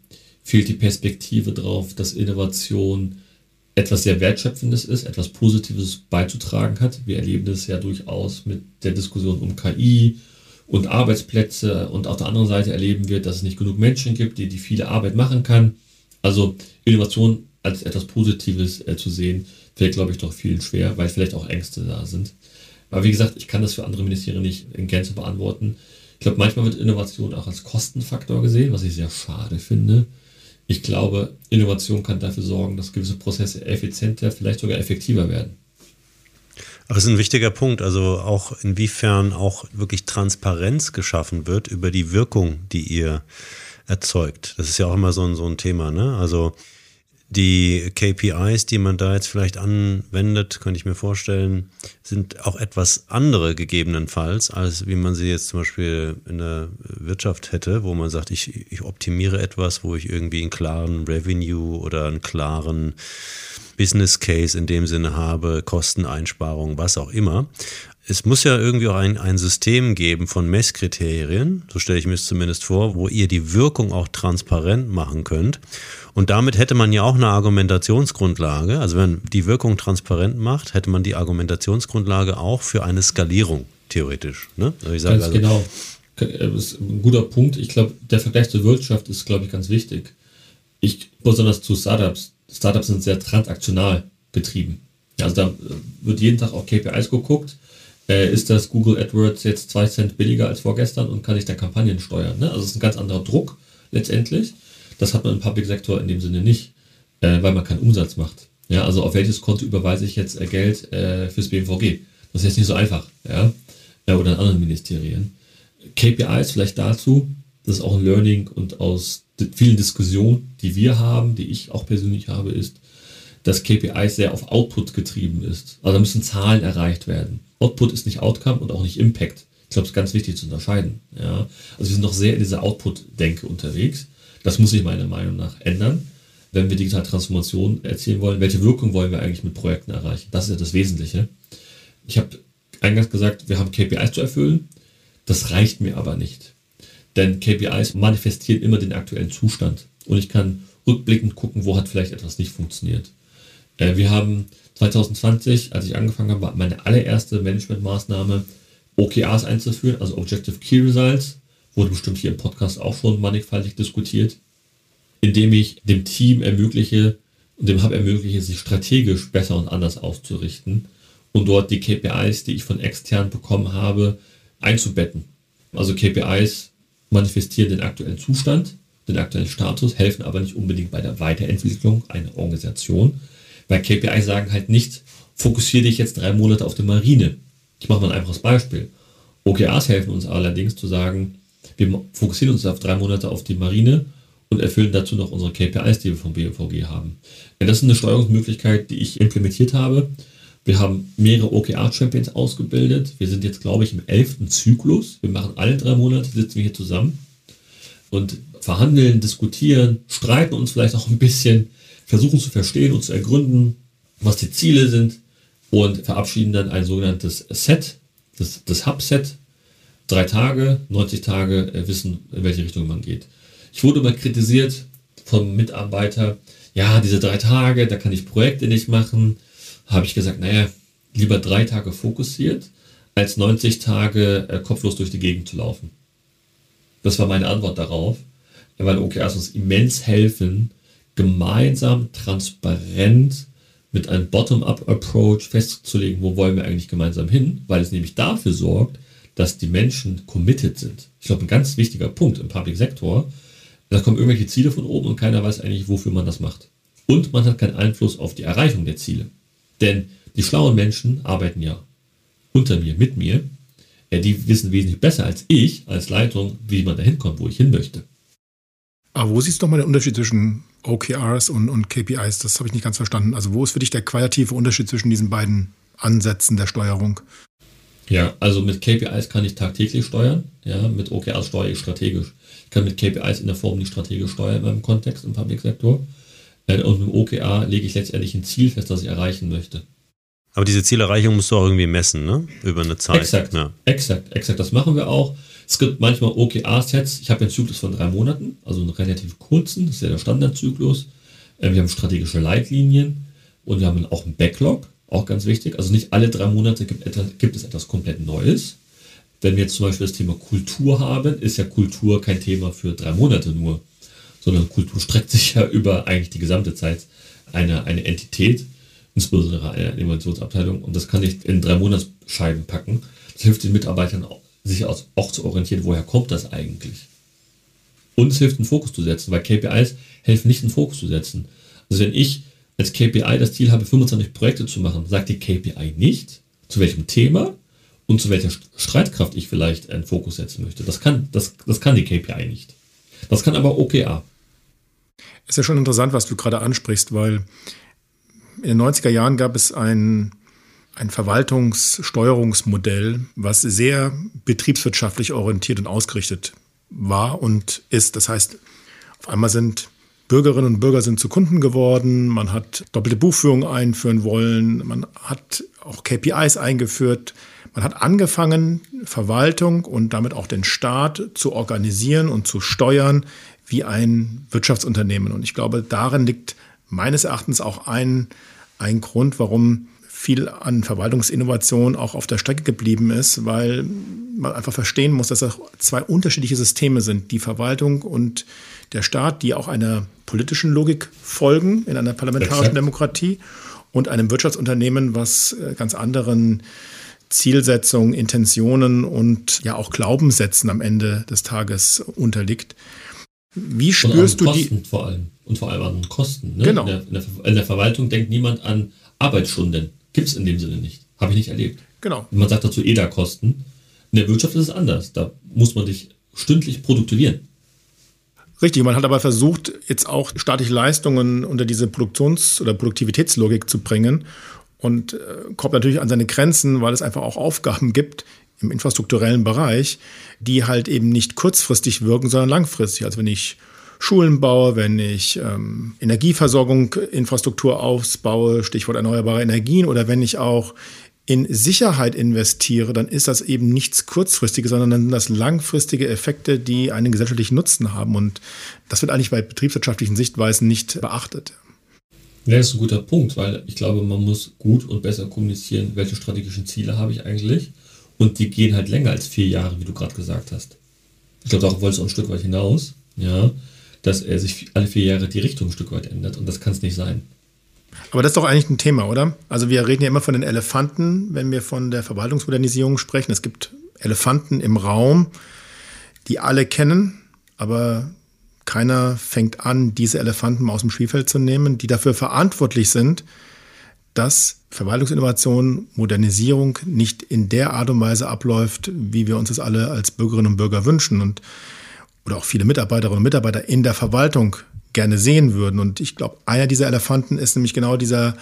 Speaker 4: fehlt die Perspektive drauf, dass Innovation etwas sehr Wertschöpfendes ist, etwas Positives beizutragen hat. Wir erleben das ja durchaus mit der Diskussion um KI und Arbeitsplätze und auf der anderen Seite erleben wir, dass es nicht genug Menschen gibt, die die viele Arbeit machen kann. Also Innovation als etwas Positives äh, zu sehen, fällt, glaube ich, doch vielen schwer, weil vielleicht auch Ängste da sind. Aber wie gesagt, ich kann das für andere Ministerien nicht in Gänze beantworten. Ich glaube, manchmal wird Innovation auch als Kostenfaktor gesehen, was ich sehr schade finde. Ich glaube, Innovation kann dafür sorgen, dass gewisse Prozesse effizienter, vielleicht sogar effektiver werden.
Speaker 3: Aber es ist ein wichtiger Punkt, also auch inwiefern auch wirklich Transparenz geschaffen wird über die Wirkung, die ihr erzeugt. Das ist ja auch immer so ein, so ein Thema. Ne? Also die KPIs, die man da jetzt vielleicht anwendet, könnte ich mir vorstellen, sind auch etwas andere gegebenenfalls, als wie man sie jetzt zum Beispiel in der Wirtschaft hätte, wo man sagt, ich, ich optimiere etwas, wo ich irgendwie einen klaren Revenue oder einen klaren Business Case in dem Sinne habe, Kosteneinsparungen, was auch immer. Es muss ja irgendwie auch ein, ein System geben von Messkriterien, so stelle ich mir es zumindest vor, wo ihr die Wirkung auch transparent machen könnt. Und damit hätte man ja auch eine Argumentationsgrundlage. Also wenn man die Wirkung transparent macht, hätte man die Argumentationsgrundlage auch für eine Skalierung, theoretisch. Ne?
Speaker 4: Also ich sage ganz also, genau. Das ist ein guter Punkt. Ich glaube, der Vergleich zur Wirtschaft ist, glaube ich, ganz wichtig. Ich, besonders zu Startups. Startups sind sehr transaktional getrieben. Also da wird jeden Tag auf KPIs geguckt. Äh, ist das Google AdWords jetzt zwei Cent billiger als vorgestern und kann ich da Kampagnen steuern? Ne? Also es ist ein ganz anderer Druck letztendlich. Das hat man im Public Sektor in dem Sinne nicht, äh, weil man keinen Umsatz macht. Ja, also auf welches Konto überweise ich jetzt äh, Geld äh, fürs BMVG? Das ist jetzt nicht so einfach, ja, äh, oder in anderen Ministerien. KPIs vielleicht dazu, das ist auch ein Learning und aus vielen Diskussionen, die wir haben, die ich auch persönlich habe, ist, dass KPIs sehr auf Output getrieben ist. Also da müssen Zahlen erreicht werden. Output ist nicht Outcome und auch nicht Impact. Ich glaube, es ist ganz wichtig zu unterscheiden. Ja? Also wir sind noch sehr in dieser Output-Denke unterwegs. Das muss sich meiner Meinung nach ändern, wenn wir digitale Transformation erzielen wollen. Welche Wirkung wollen wir eigentlich mit Projekten erreichen? Das ist ja das Wesentliche. Ich habe eingangs gesagt, wir haben KPIs zu erfüllen. Das reicht mir aber nicht. Denn KPIs manifestieren immer den aktuellen Zustand. Und ich kann rückblickend gucken, wo hat vielleicht etwas nicht funktioniert. Äh, wir haben 2020, als ich angefangen habe, meine allererste Managementmaßnahme OKRs einzuführen, also Objective Key Results, wurde bestimmt hier im Podcast auch schon mannigfaltig diskutiert, indem ich dem Team ermögliche und dem Hub ermögliche, sich strategisch besser und anders auszurichten und dort die KPIs, die ich von extern bekommen habe, einzubetten. Also KPIs manifestieren den aktuellen Zustand, den aktuellen Status, helfen aber nicht unbedingt bei der Weiterentwicklung einer Organisation, weil KPIs sagen halt nicht, fokussiere dich jetzt drei Monate auf die Marine. Ich mache mal ein einfaches Beispiel. OKRs helfen uns allerdings zu sagen, wir fokussieren uns auf drei Monate auf die Marine und erfüllen dazu noch unsere KPIs, die wir vom BMVG haben. Ja, das ist eine Steuerungsmöglichkeit, die ich implementiert habe. Wir haben mehrere OKR-Champions ausgebildet. Wir sind jetzt, glaube ich, im elften Zyklus. Wir machen alle drei Monate, sitzen wir hier zusammen und verhandeln, diskutieren, streiten uns vielleicht auch ein bisschen, versuchen zu verstehen und zu ergründen, was die Ziele sind und verabschieden dann ein sogenanntes Set, das, das Hub-Set. Drei Tage, 90 Tage äh, wissen, in welche Richtung man geht. Ich wurde mal kritisiert vom Mitarbeiter, ja, diese drei Tage, da kann ich Projekte nicht machen. Habe ich gesagt, naja, lieber drei Tage fokussiert, als 90 Tage äh, kopflos durch die Gegend zu laufen. Das war meine Antwort darauf, weil OKRs uns immens helfen, gemeinsam, transparent mit einem Bottom-up-Approach festzulegen, wo wollen wir eigentlich gemeinsam hin, weil es nämlich dafür sorgt, dass die Menschen committed sind. Ich glaube, ein ganz wichtiger Punkt im Public Sektor, da kommen irgendwelche Ziele von oben und keiner weiß eigentlich, wofür man das macht. Und man hat keinen Einfluss auf die Erreichung der Ziele. Denn die schlauen Menschen arbeiten ja unter mir, mit mir. Die wissen wesentlich besser als ich als Leitung, wie man dahin kommt, wo ich hin möchte.
Speaker 2: Aber wo siehst du nochmal den Unterschied zwischen OKRs und, und KPIs? Das habe ich nicht ganz verstanden. Also wo ist für dich der qualitative Unterschied zwischen diesen beiden Ansätzen der Steuerung?
Speaker 4: Ja, also mit KPIs kann ich tagtäglich steuern. Ja, mit OKRs steuere ich strategisch. Ich kann mit KPIs in der Form nicht strategisch steuern in meinem Kontext im Public Sektor. Äh, und mit OKR lege ich letztendlich ein Ziel fest, das ich erreichen möchte.
Speaker 3: Aber diese Zielerreichung musst du auch irgendwie messen, ne? Über eine Zeit.
Speaker 4: Exakt, ja. exakt, exakt. Das machen wir auch. Es gibt manchmal OKR-Sets. Ich habe einen Zyklus von drei Monaten, also einen relativ kurzen, das ist ja der Standardzyklus. Äh, wir haben strategische Leitlinien und wir haben auch einen Backlog, auch ganz wichtig. Also nicht alle drei Monate gibt, etwas, gibt es etwas komplett Neues. Wenn wir jetzt zum Beispiel das Thema Kultur haben, ist ja Kultur kein Thema für drei Monate nur, sondern Kultur streckt sich ja über eigentlich die gesamte Zeit einer eine Entität, insbesondere eine Innovationsabteilung. Und das kann ich in drei Monatsscheiben packen. Das hilft den Mitarbeitern auch sich auch zu orientieren, woher kommt das eigentlich? Und es hilft, einen Fokus zu setzen, weil KPIs helfen nicht, einen Fokus zu setzen. Also wenn ich als KPI das Ziel habe, 25 Projekte zu machen, sagt die KPI nicht, zu welchem Thema und zu welcher Streitkraft ich vielleicht einen Fokus setzen möchte. Das kann, das, das kann die KPI nicht. Das kann aber OKR.
Speaker 2: Ist ja schon interessant, was du gerade ansprichst, weil in den 90er Jahren gab es ein ein Verwaltungssteuerungsmodell, was sehr betriebswirtschaftlich orientiert und ausgerichtet war und ist. Das heißt, auf einmal sind Bürgerinnen und Bürger sind zu Kunden geworden, man hat doppelte Buchführung einführen wollen, man hat auch KPIs eingeführt, man hat angefangen, Verwaltung und damit auch den Staat zu organisieren und zu steuern wie ein Wirtschaftsunternehmen. Und ich glaube, darin liegt meines Erachtens auch ein, ein Grund, warum viel an Verwaltungsinnovation auch auf der Strecke geblieben ist, weil man einfach verstehen muss, dass das zwei unterschiedliche Systeme sind. Die Verwaltung und der Staat, die auch einer politischen Logik folgen in einer parlamentarischen. Demokratie und einem Wirtschaftsunternehmen, was äh, ganz anderen Zielsetzungen, Intentionen und ja auch Glaubenssätzen am Ende des Tages unterliegt. Wie spürst du
Speaker 4: Kosten
Speaker 2: die?
Speaker 4: vor allem und vor allem an Kosten. Ne?
Speaker 2: Genau.
Speaker 4: In, der, in, der, in der Verwaltung denkt niemand an Arbeitsstunden. Gibt es in dem Sinne nicht. Habe ich nicht erlebt.
Speaker 2: Genau.
Speaker 4: Man sagt dazu EDA-Kosten. In der Wirtschaft ist es anders. Da muss man dich stündlich produktivieren.
Speaker 2: Richtig, man hat aber versucht, jetzt auch staatliche Leistungen unter diese Produktions- oder Produktivitätslogik zu bringen und äh, kommt natürlich an seine Grenzen, weil es einfach auch Aufgaben gibt im infrastrukturellen Bereich, die halt eben nicht kurzfristig wirken, sondern langfristig. Also wenn ich Schulen baue, wenn ich ähm, Energieversorgung, Infrastruktur ausbaue, Stichwort erneuerbare Energien, oder wenn ich auch in Sicherheit investiere, dann ist das eben nichts Kurzfristiges, sondern dann sind das langfristige Effekte, die einen gesellschaftlichen Nutzen haben. Und das wird eigentlich bei betriebswirtschaftlichen Sichtweisen nicht beachtet.
Speaker 4: Ja, das ist ein guter Punkt, weil ich glaube, man muss gut und besser kommunizieren, welche strategischen Ziele habe ich eigentlich. Und die gehen halt länger als vier Jahre, wie du gerade gesagt hast. Ich glaube, darauf wollte es auch ein Stück weit hinaus, ja, dass er sich alle vier Jahre die Richtung ein Stück weit ändert. Und das kann es nicht sein.
Speaker 2: Aber das ist doch eigentlich ein Thema, oder? Also wir reden ja immer von den Elefanten, wenn wir von der Verwaltungsmodernisierung sprechen. Es gibt Elefanten im Raum, die alle kennen, aber keiner fängt an, diese Elefanten aus dem Spielfeld zu nehmen, die dafür verantwortlich sind, dass Verwaltungsinnovation, Modernisierung nicht in der Art und Weise abläuft, wie wir uns das alle als Bürgerinnen und Bürger wünschen und oder auch viele Mitarbeiterinnen und Mitarbeiter in der Verwaltung gerne sehen würden. Und ich glaube, einer dieser Elefanten ist nämlich genau dieser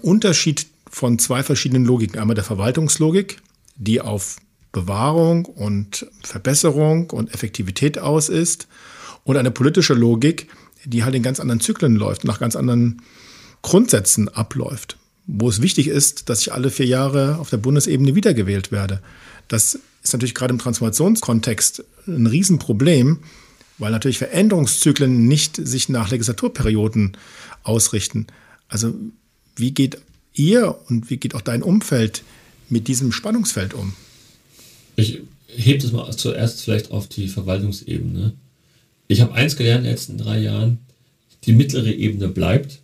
Speaker 2: Unterschied von zwei verschiedenen Logiken. Einmal der Verwaltungslogik, die auf Bewahrung und Verbesserung und Effektivität aus ist, und eine politische Logik, die halt in ganz anderen Zyklen läuft, nach ganz anderen Grundsätzen abläuft, wo es wichtig ist, dass ich alle vier Jahre auf der Bundesebene wiedergewählt werde. Das ist natürlich gerade im Transformationskontext ein Riesenproblem, weil natürlich Veränderungszyklen nicht sich nach Legislaturperioden ausrichten. Also wie geht ihr und wie geht auch dein Umfeld mit diesem Spannungsfeld um?
Speaker 4: Ich hebe das mal zuerst vielleicht auf die Verwaltungsebene. Ich habe eins gelernt in den letzten drei Jahren, die mittlere Ebene bleibt.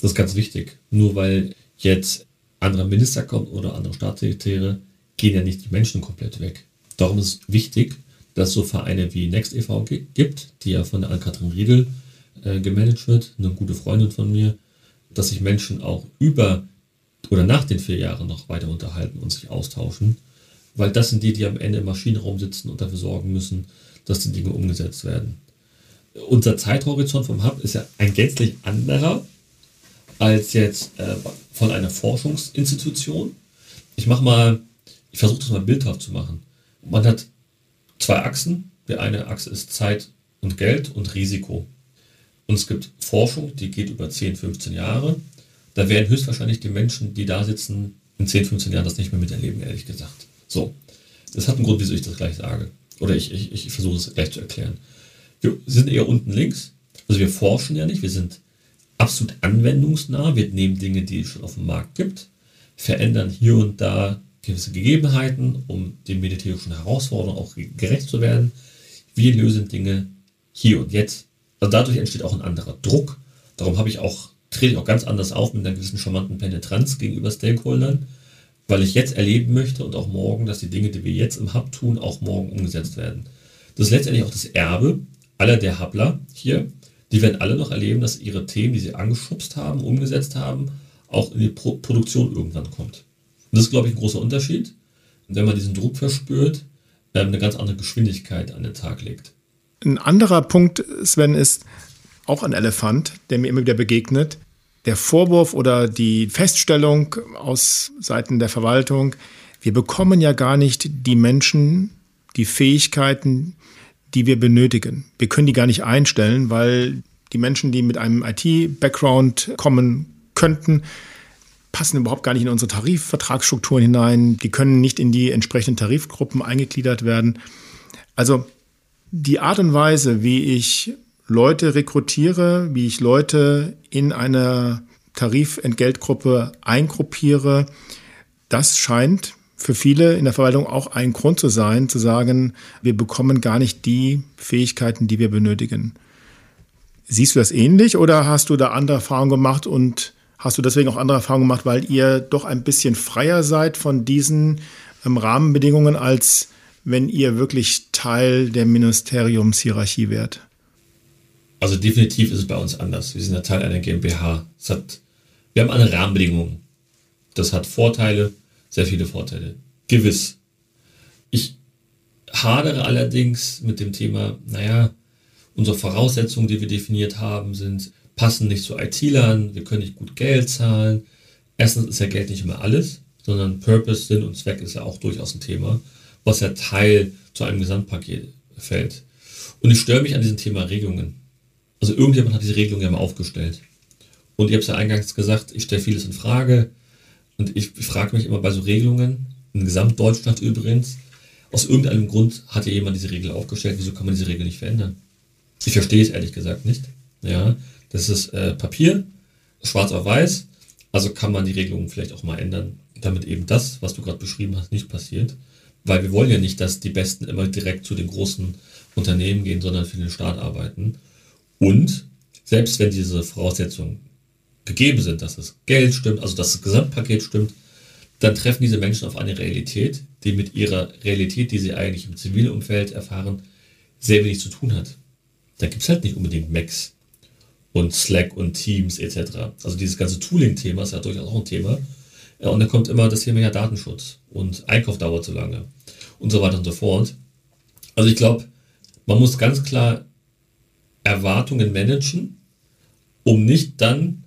Speaker 4: Das ist ganz wichtig. Nur weil jetzt anderer Minister kommt oder andere Staatssekretäre, gehen ja nicht die Menschen komplett weg. Darum ist es wichtig, dass so Vereine wie Next e.V. gibt, die ja von der Ann-Kathrin Riedel äh, gemanagt wird, eine gute Freundin von mir, dass sich Menschen auch über oder nach den vier Jahren noch weiter unterhalten und sich austauschen, weil das sind die, die am Ende im Maschinenraum sitzen und dafür sorgen müssen, dass die Dinge umgesetzt werden. Unser Zeithorizont vom Hub ist ja ein gänzlich anderer als jetzt äh, von einer Forschungsinstitution. Ich mache mal, ich versuche das mal bildhaft zu machen. Man hat zwei Achsen. Die eine Achse ist Zeit und Geld und Risiko. Und es gibt Forschung, die geht über 10, 15 Jahre. Da werden höchstwahrscheinlich die Menschen, die da sitzen, in 10, 15 Jahren das nicht mehr miterleben, ehrlich gesagt. So. Das hat einen Grund, wieso ich das gleich sage. Oder ich, ich, ich versuche es gleich zu erklären. Wir sind eher unten links. Also wir forschen ja nicht. Wir sind absolut anwendungsnah. Wir nehmen Dinge, die es schon auf dem Markt gibt, verändern hier und da gewisse Gegebenheiten, um den militärischen Herausforderungen auch gerecht zu werden. Wir lösen Dinge hier und jetzt. Also dadurch entsteht auch ein anderer Druck. Darum habe ich auch, trete ich auch ganz anders auf mit einer gewissen charmanten Penetranz gegenüber Stakeholdern, weil ich jetzt erleben möchte und auch morgen, dass die Dinge, die wir jetzt im Hub tun, auch morgen umgesetzt werden. Das ist letztendlich auch das Erbe aller der Hubler hier. Die werden alle noch erleben, dass ihre Themen, die sie angeschubst haben, umgesetzt haben, auch in die Pro Produktion irgendwann kommt. Und das ist, glaube ich, ein großer Unterschied. Und wenn man diesen Druck verspürt, ähm, eine ganz andere Geschwindigkeit an den Tag legt.
Speaker 2: Ein anderer Punkt, Sven, ist auch ein Elefant, der mir immer wieder begegnet. Der Vorwurf oder die Feststellung aus Seiten der Verwaltung, wir bekommen ja gar nicht die Menschen, die Fähigkeiten, die wir benötigen. Wir können die gar nicht einstellen, weil die Menschen, die mit einem IT-Background kommen könnten, passen überhaupt gar nicht in unsere Tarifvertragsstrukturen hinein. Die können nicht in die entsprechenden Tarifgruppen eingegliedert werden. Also die Art und Weise, wie ich Leute rekrutiere, wie ich Leute in einer Tarifentgeltgruppe eingruppiere, das scheint für viele in der Verwaltung auch ein Grund zu sein, zu sagen, wir bekommen gar nicht die Fähigkeiten, die wir benötigen. Siehst du das ähnlich oder hast du da andere Erfahrungen gemacht und hast du deswegen auch andere Erfahrungen gemacht, weil ihr doch ein bisschen freier seid von diesen ähm, Rahmenbedingungen, als wenn ihr wirklich Teil der Ministeriumshierarchie wärt?
Speaker 4: Also definitiv ist es bei uns anders. Wir sind ja Teil einer GmbH. Hat, wir haben andere Rahmenbedingungen. Das hat Vorteile, sehr viele Vorteile. Gewiss. Ich hadere allerdings mit dem Thema, naja, unsere Voraussetzungen, die wir definiert haben, sind, passen nicht zu IT-Lern, wir können nicht gut Geld zahlen. Erstens ist ja Geld nicht immer alles, sondern Purpose, Sinn und Zweck ist ja auch durchaus ein Thema, was ja Teil zu einem Gesamtpaket fällt. Und ich störe mich an diesem Thema Regelungen. Also irgendjemand hat diese Regelung ja mal aufgestellt. Und ich habe es ja eingangs gesagt, ich stelle vieles in Frage. Und ich, frage mich immer bei so Regelungen, in Gesamtdeutschland übrigens, aus irgendeinem Grund hat ja jemand diese Regel aufgestellt, wieso kann man diese Regel nicht verändern? Ich verstehe es ehrlich gesagt nicht. Ja, das ist äh, Papier, schwarz auf weiß, also kann man die Regelungen vielleicht auch mal ändern, damit eben das, was du gerade beschrieben hast, nicht passiert. Weil wir wollen ja nicht, dass die Besten immer direkt zu den großen Unternehmen gehen, sondern für den Staat arbeiten. Und selbst wenn diese Voraussetzungen gegeben sind, dass das Geld stimmt, also dass das Gesamtpaket stimmt, dann treffen diese Menschen auf eine Realität, die mit ihrer Realität, die sie eigentlich im zivilen Umfeld erfahren, sehr wenig zu tun hat. Da gibt es halt nicht unbedingt Macs und Slack und Teams etc. Also dieses ganze Tooling-Thema ist ja durchaus auch ein Thema. Ja, und dann kommt immer das Thema ja Datenschutz und Einkauf dauert zu lange und so weiter und so fort. Also ich glaube, man muss ganz klar Erwartungen managen, um nicht dann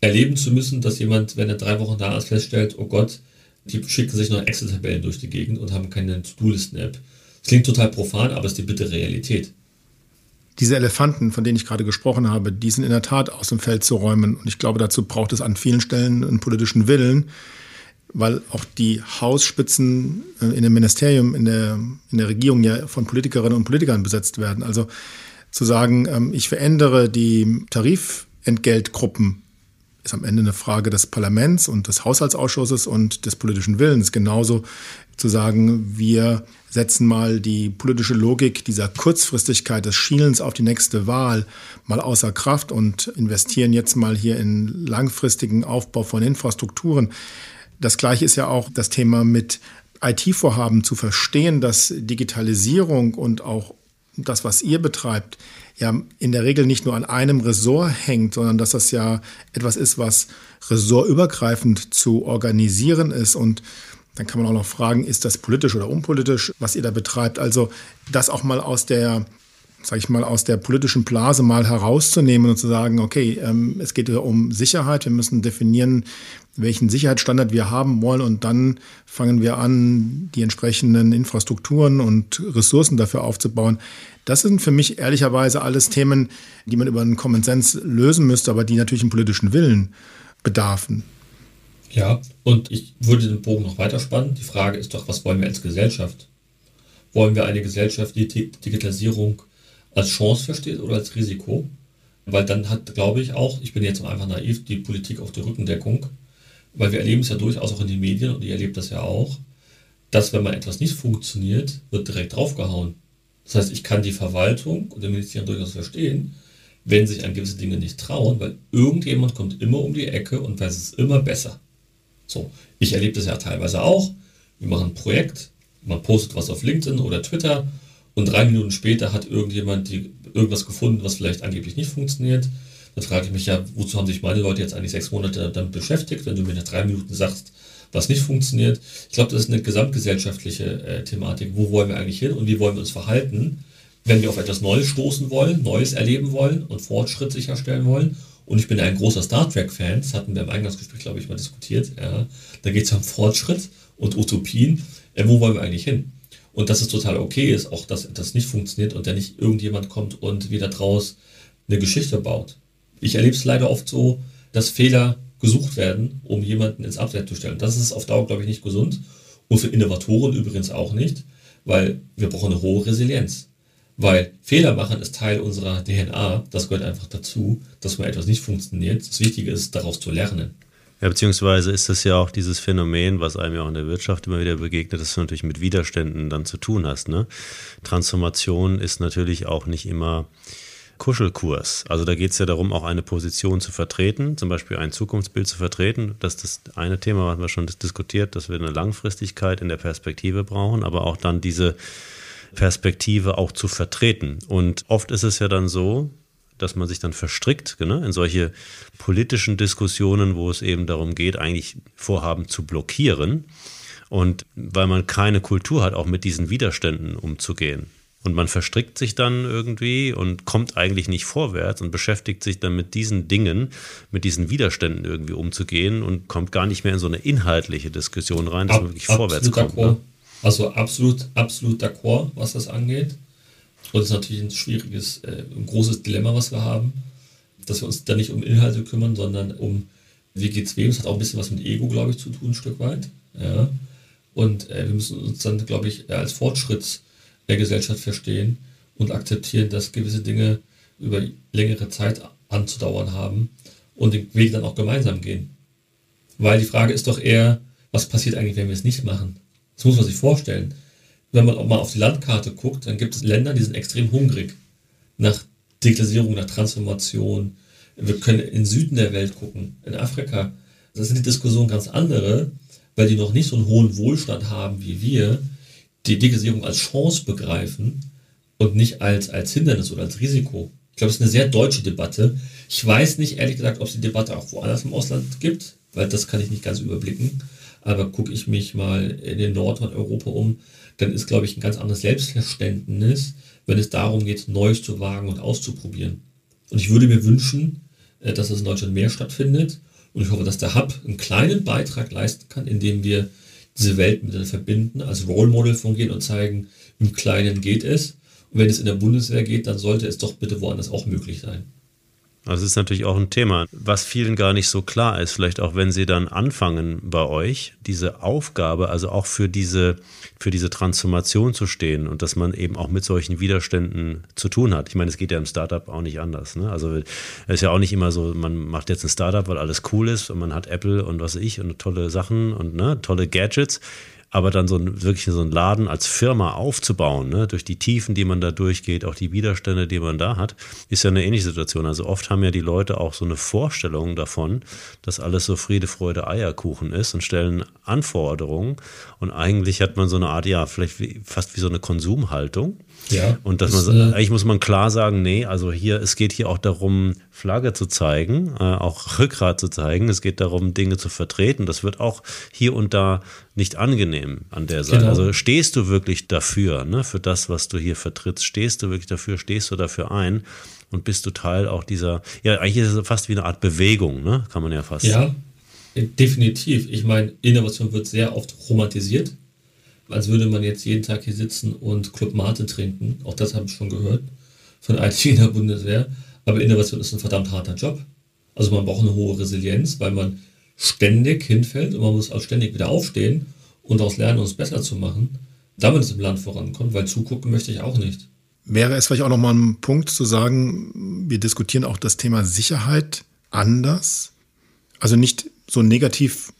Speaker 4: erleben zu müssen, dass jemand, wenn er drei Wochen da ist, feststellt, oh Gott, die schicken sich noch Excel-Tabellen durch die Gegend und haben keine To-Do-Listen-App. Klingt total profan, aber es ist die bittere Realität.
Speaker 2: Diese Elefanten, von denen ich gerade gesprochen habe, die sind in der Tat aus dem Feld zu räumen. Und ich glaube, dazu braucht es an vielen Stellen einen politischen Willen, weil auch die Hausspitzen äh, in dem Ministerium, in der, in der Regierung ja von Politikerinnen und Politikern besetzt werden. Also zu sagen, ähm, ich verändere die Tarifentgeltgruppen, ist am Ende eine Frage des Parlaments und des Haushaltsausschusses und des politischen Willens. Genauso zu sagen, wir setzen mal die politische Logik dieser Kurzfristigkeit des Schielens auf die nächste Wahl mal außer Kraft und investieren jetzt mal hier in langfristigen Aufbau von Infrastrukturen. Das gleiche ist ja auch das Thema mit IT-Vorhaben zu verstehen, dass Digitalisierung und auch das, was ihr betreibt, ja in der Regel nicht nur an einem Ressort hängt, sondern dass das ja etwas ist, was ressortübergreifend zu organisieren ist. Und dann kann man auch noch fragen, ist das politisch oder unpolitisch, was ihr da betreibt? Also das auch mal aus der sage ich mal, aus der politischen Blase mal herauszunehmen und zu sagen, okay, ähm, es geht um Sicherheit, wir müssen definieren, welchen Sicherheitsstandard wir haben wollen und dann fangen wir an, die entsprechenden Infrastrukturen und Ressourcen dafür aufzubauen. Das sind für mich ehrlicherweise alles Themen, die man über einen Common Sense lösen müsste, aber die natürlich einen politischen Willen bedarfen.
Speaker 4: Ja, und ich würde den Bogen noch weiterspannen. Die Frage ist doch, was wollen wir als Gesellschaft? Wollen wir eine Gesellschaft, die Digitalisierung als Chance versteht oder als Risiko? Weil dann hat, glaube ich, auch, ich bin jetzt einfach naiv, die Politik auf der Rückendeckung weil wir erleben es ja durchaus auch in den Medien und ihr erlebt das ja auch, dass wenn mal etwas nicht funktioniert, wird direkt draufgehauen. Das heißt, ich kann die Verwaltung und den Ministerium durchaus verstehen, wenn sich an gewisse Dinge nicht trauen, weil irgendjemand kommt immer um die Ecke und weiß es immer besser. So, ich erlebe das ja teilweise auch. Wir machen ein Projekt, man postet was auf LinkedIn oder Twitter und drei Minuten später hat irgendjemand die, irgendwas gefunden, was vielleicht angeblich nicht funktioniert. Da frage ich mich ja, wozu haben sich meine Leute jetzt eigentlich sechs Monate damit beschäftigt, wenn du mir nach drei Minuten sagst, was nicht funktioniert. Ich glaube, das ist eine gesamtgesellschaftliche äh, Thematik. Wo wollen wir eigentlich hin und wie wollen wir uns verhalten, wenn wir auf etwas Neues stoßen wollen, Neues erleben wollen und Fortschritt sicherstellen wollen? Und ich bin ein großer Star Trek-Fan, das hatten wir im Eingangsgespräch, glaube ich, mal diskutiert. Ja. Da geht es um Fortschritt und Utopien. Äh, wo wollen wir eigentlich hin? Und dass es total okay ist, auch dass das nicht funktioniert und da nicht irgendjemand kommt und wieder draus eine Geschichte baut. Ich erlebe es leider oft so, dass Fehler gesucht werden, um jemanden ins Abseits zu stellen. Das ist auf Dauer, glaube ich, nicht gesund. Und für Innovatoren übrigens auch nicht, weil wir brauchen eine hohe Resilienz. Weil Fehler machen ist Teil unserer DNA. Das gehört einfach dazu, dass mal etwas nicht funktioniert. Das Wichtige ist, daraus zu lernen.
Speaker 3: Ja, beziehungsweise ist das ja auch dieses Phänomen, was einem ja auch in der Wirtschaft immer wieder begegnet, dass du natürlich mit Widerständen dann zu tun hast. Ne? Transformation ist natürlich auch nicht immer Kuschelkurs. Also da geht es ja darum, auch eine Position zu vertreten, zum Beispiel ein Zukunftsbild zu vertreten. Das ist das eine Thema, was wir schon diskutiert, dass wir eine Langfristigkeit in der Perspektive brauchen, aber auch dann diese Perspektive auch zu vertreten. Und oft ist es ja dann so, dass man sich dann verstrickt ne, in solche politischen Diskussionen, wo es eben darum geht, eigentlich Vorhaben zu blockieren. Und weil man keine Kultur hat, auch mit diesen Widerständen umzugehen. Und man verstrickt sich dann irgendwie und kommt eigentlich nicht vorwärts und beschäftigt sich dann mit diesen Dingen, mit diesen Widerständen irgendwie umzugehen und kommt gar nicht mehr in so eine inhaltliche Diskussion rein, dass Ab, man wirklich vorwärts kommt. Ne?
Speaker 4: Also absolut, absolut d'accord, was das angeht. Und es ist natürlich ein schwieriges, äh, ein großes Dilemma, was wir haben, dass wir uns da nicht um Inhalte kümmern, sondern um, wie geht's wem. Es hat auch ein bisschen was mit Ego, glaube ich, zu tun, ein Stück weit. Ja. Und äh, wir müssen uns dann, glaube ich, als Fortschritts der Gesellschaft verstehen und akzeptieren, dass gewisse Dinge über längere Zeit anzudauern haben und den Weg dann auch gemeinsam gehen. Weil die Frage ist doch eher, was passiert eigentlich, wenn wir es nicht machen? Das muss man sich vorstellen. Wenn man auch mal auf die Landkarte guckt, dann gibt es Länder, die sind extrem hungrig nach Digitalisierung, nach Transformation. Wir können in Süden der Welt gucken, in Afrika. Das sind die Diskussionen ganz andere, weil die noch nicht so einen hohen Wohlstand haben wie wir, die Digitalisierung als Chance begreifen und nicht als, als Hindernis oder als Risiko. Ich glaube, es ist eine sehr deutsche Debatte. Ich weiß nicht, ehrlich gesagt, ob es die Debatte auch woanders im Ausland gibt, weil das kann ich nicht ganz überblicken. Aber gucke ich mich mal in den Nord- und Europa um, dann ist, glaube ich, ein ganz anderes Selbstverständnis, wenn es darum geht, Neues zu wagen und auszuprobieren. Und ich würde mir wünschen, äh, dass es in Deutschland mehr stattfindet. Und ich hoffe, dass der Hub einen kleinen Beitrag leisten kann, indem wir diese Welt miteinander verbinden, als Role Model fungieren und zeigen, im Kleinen geht es. Und wenn es in der Bundeswehr geht, dann sollte es doch bitte woanders auch möglich sein.
Speaker 3: Also das ist natürlich auch ein Thema, was vielen gar nicht so klar ist. Vielleicht auch, wenn sie dann anfangen bei euch, diese Aufgabe, also auch für diese, für diese Transformation zu stehen und dass man eben auch mit solchen Widerständen zu tun hat. Ich meine, es geht ja im Startup auch nicht anders. Ne? Also es ist ja auch nicht immer so, man macht jetzt ein Startup, weil alles cool ist und man hat Apple und was weiß ich und tolle Sachen und ne, tolle Gadgets aber dann so ein, wirklich so einen Laden als Firma aufzubauen, ne, durch die Tiefen, die man da durchgeht, auch die Widerstände, die man da hat, ist ja eine ähnliche Situation. Also oft haben ja die Leute auch so eine Vorstellung davon, dass alles so Friede, Freude, Eierkuchen ist und stellen Anforderungen und eigentlich hat man so eine Art, ja, vielleicht wie, fast wie so eine Konsumhaltung. Ja, und dass das, man, äh, eigentlich muss man klar sagen, nee, also hier, es geht hier auch darum, Flagge zu zeigen, äh, auch <laughs> Rückgrat zu zeigen. Es geht darum, Dinge zu vertreten. Das wird auch hier und da nicht angenehm an der Seite. Genau. Also stehst du wirklich dafür, ne, für das, was du hier vertrittst? Stehst du wirklich dafür? Stehst du dafür ein? Und bist du Teil auch dieser, ja, eigentlich ist es fast wie eine Art Bewegung, ne? Kann man ja fast
Speaker 4: ja, definitiv. Ich meine, Innovation wird sehr oft romantisiert als würde man jetzt jeden Tag hier sitzen und Club Mate trinken. Auch das habe ich schon gehört von <laughs> IT in der Bundeswehr. Aber Innovation ist ein verdammt harter Job. Also man braucht eine hohe Resilienz, weil man ständig hinfällt und man muss auch ständig wieder aufstehen und daraus lernen, uns besser zu machen, damit es im Land vorankommt, weil zugucken möchte ich auch nicht.
Speaker 2: Wäre es vielleicht auch nochmal ein Punkt zu sagen, wir diskutieren auch das Thema Sicherheit anders. Also nicht so negativ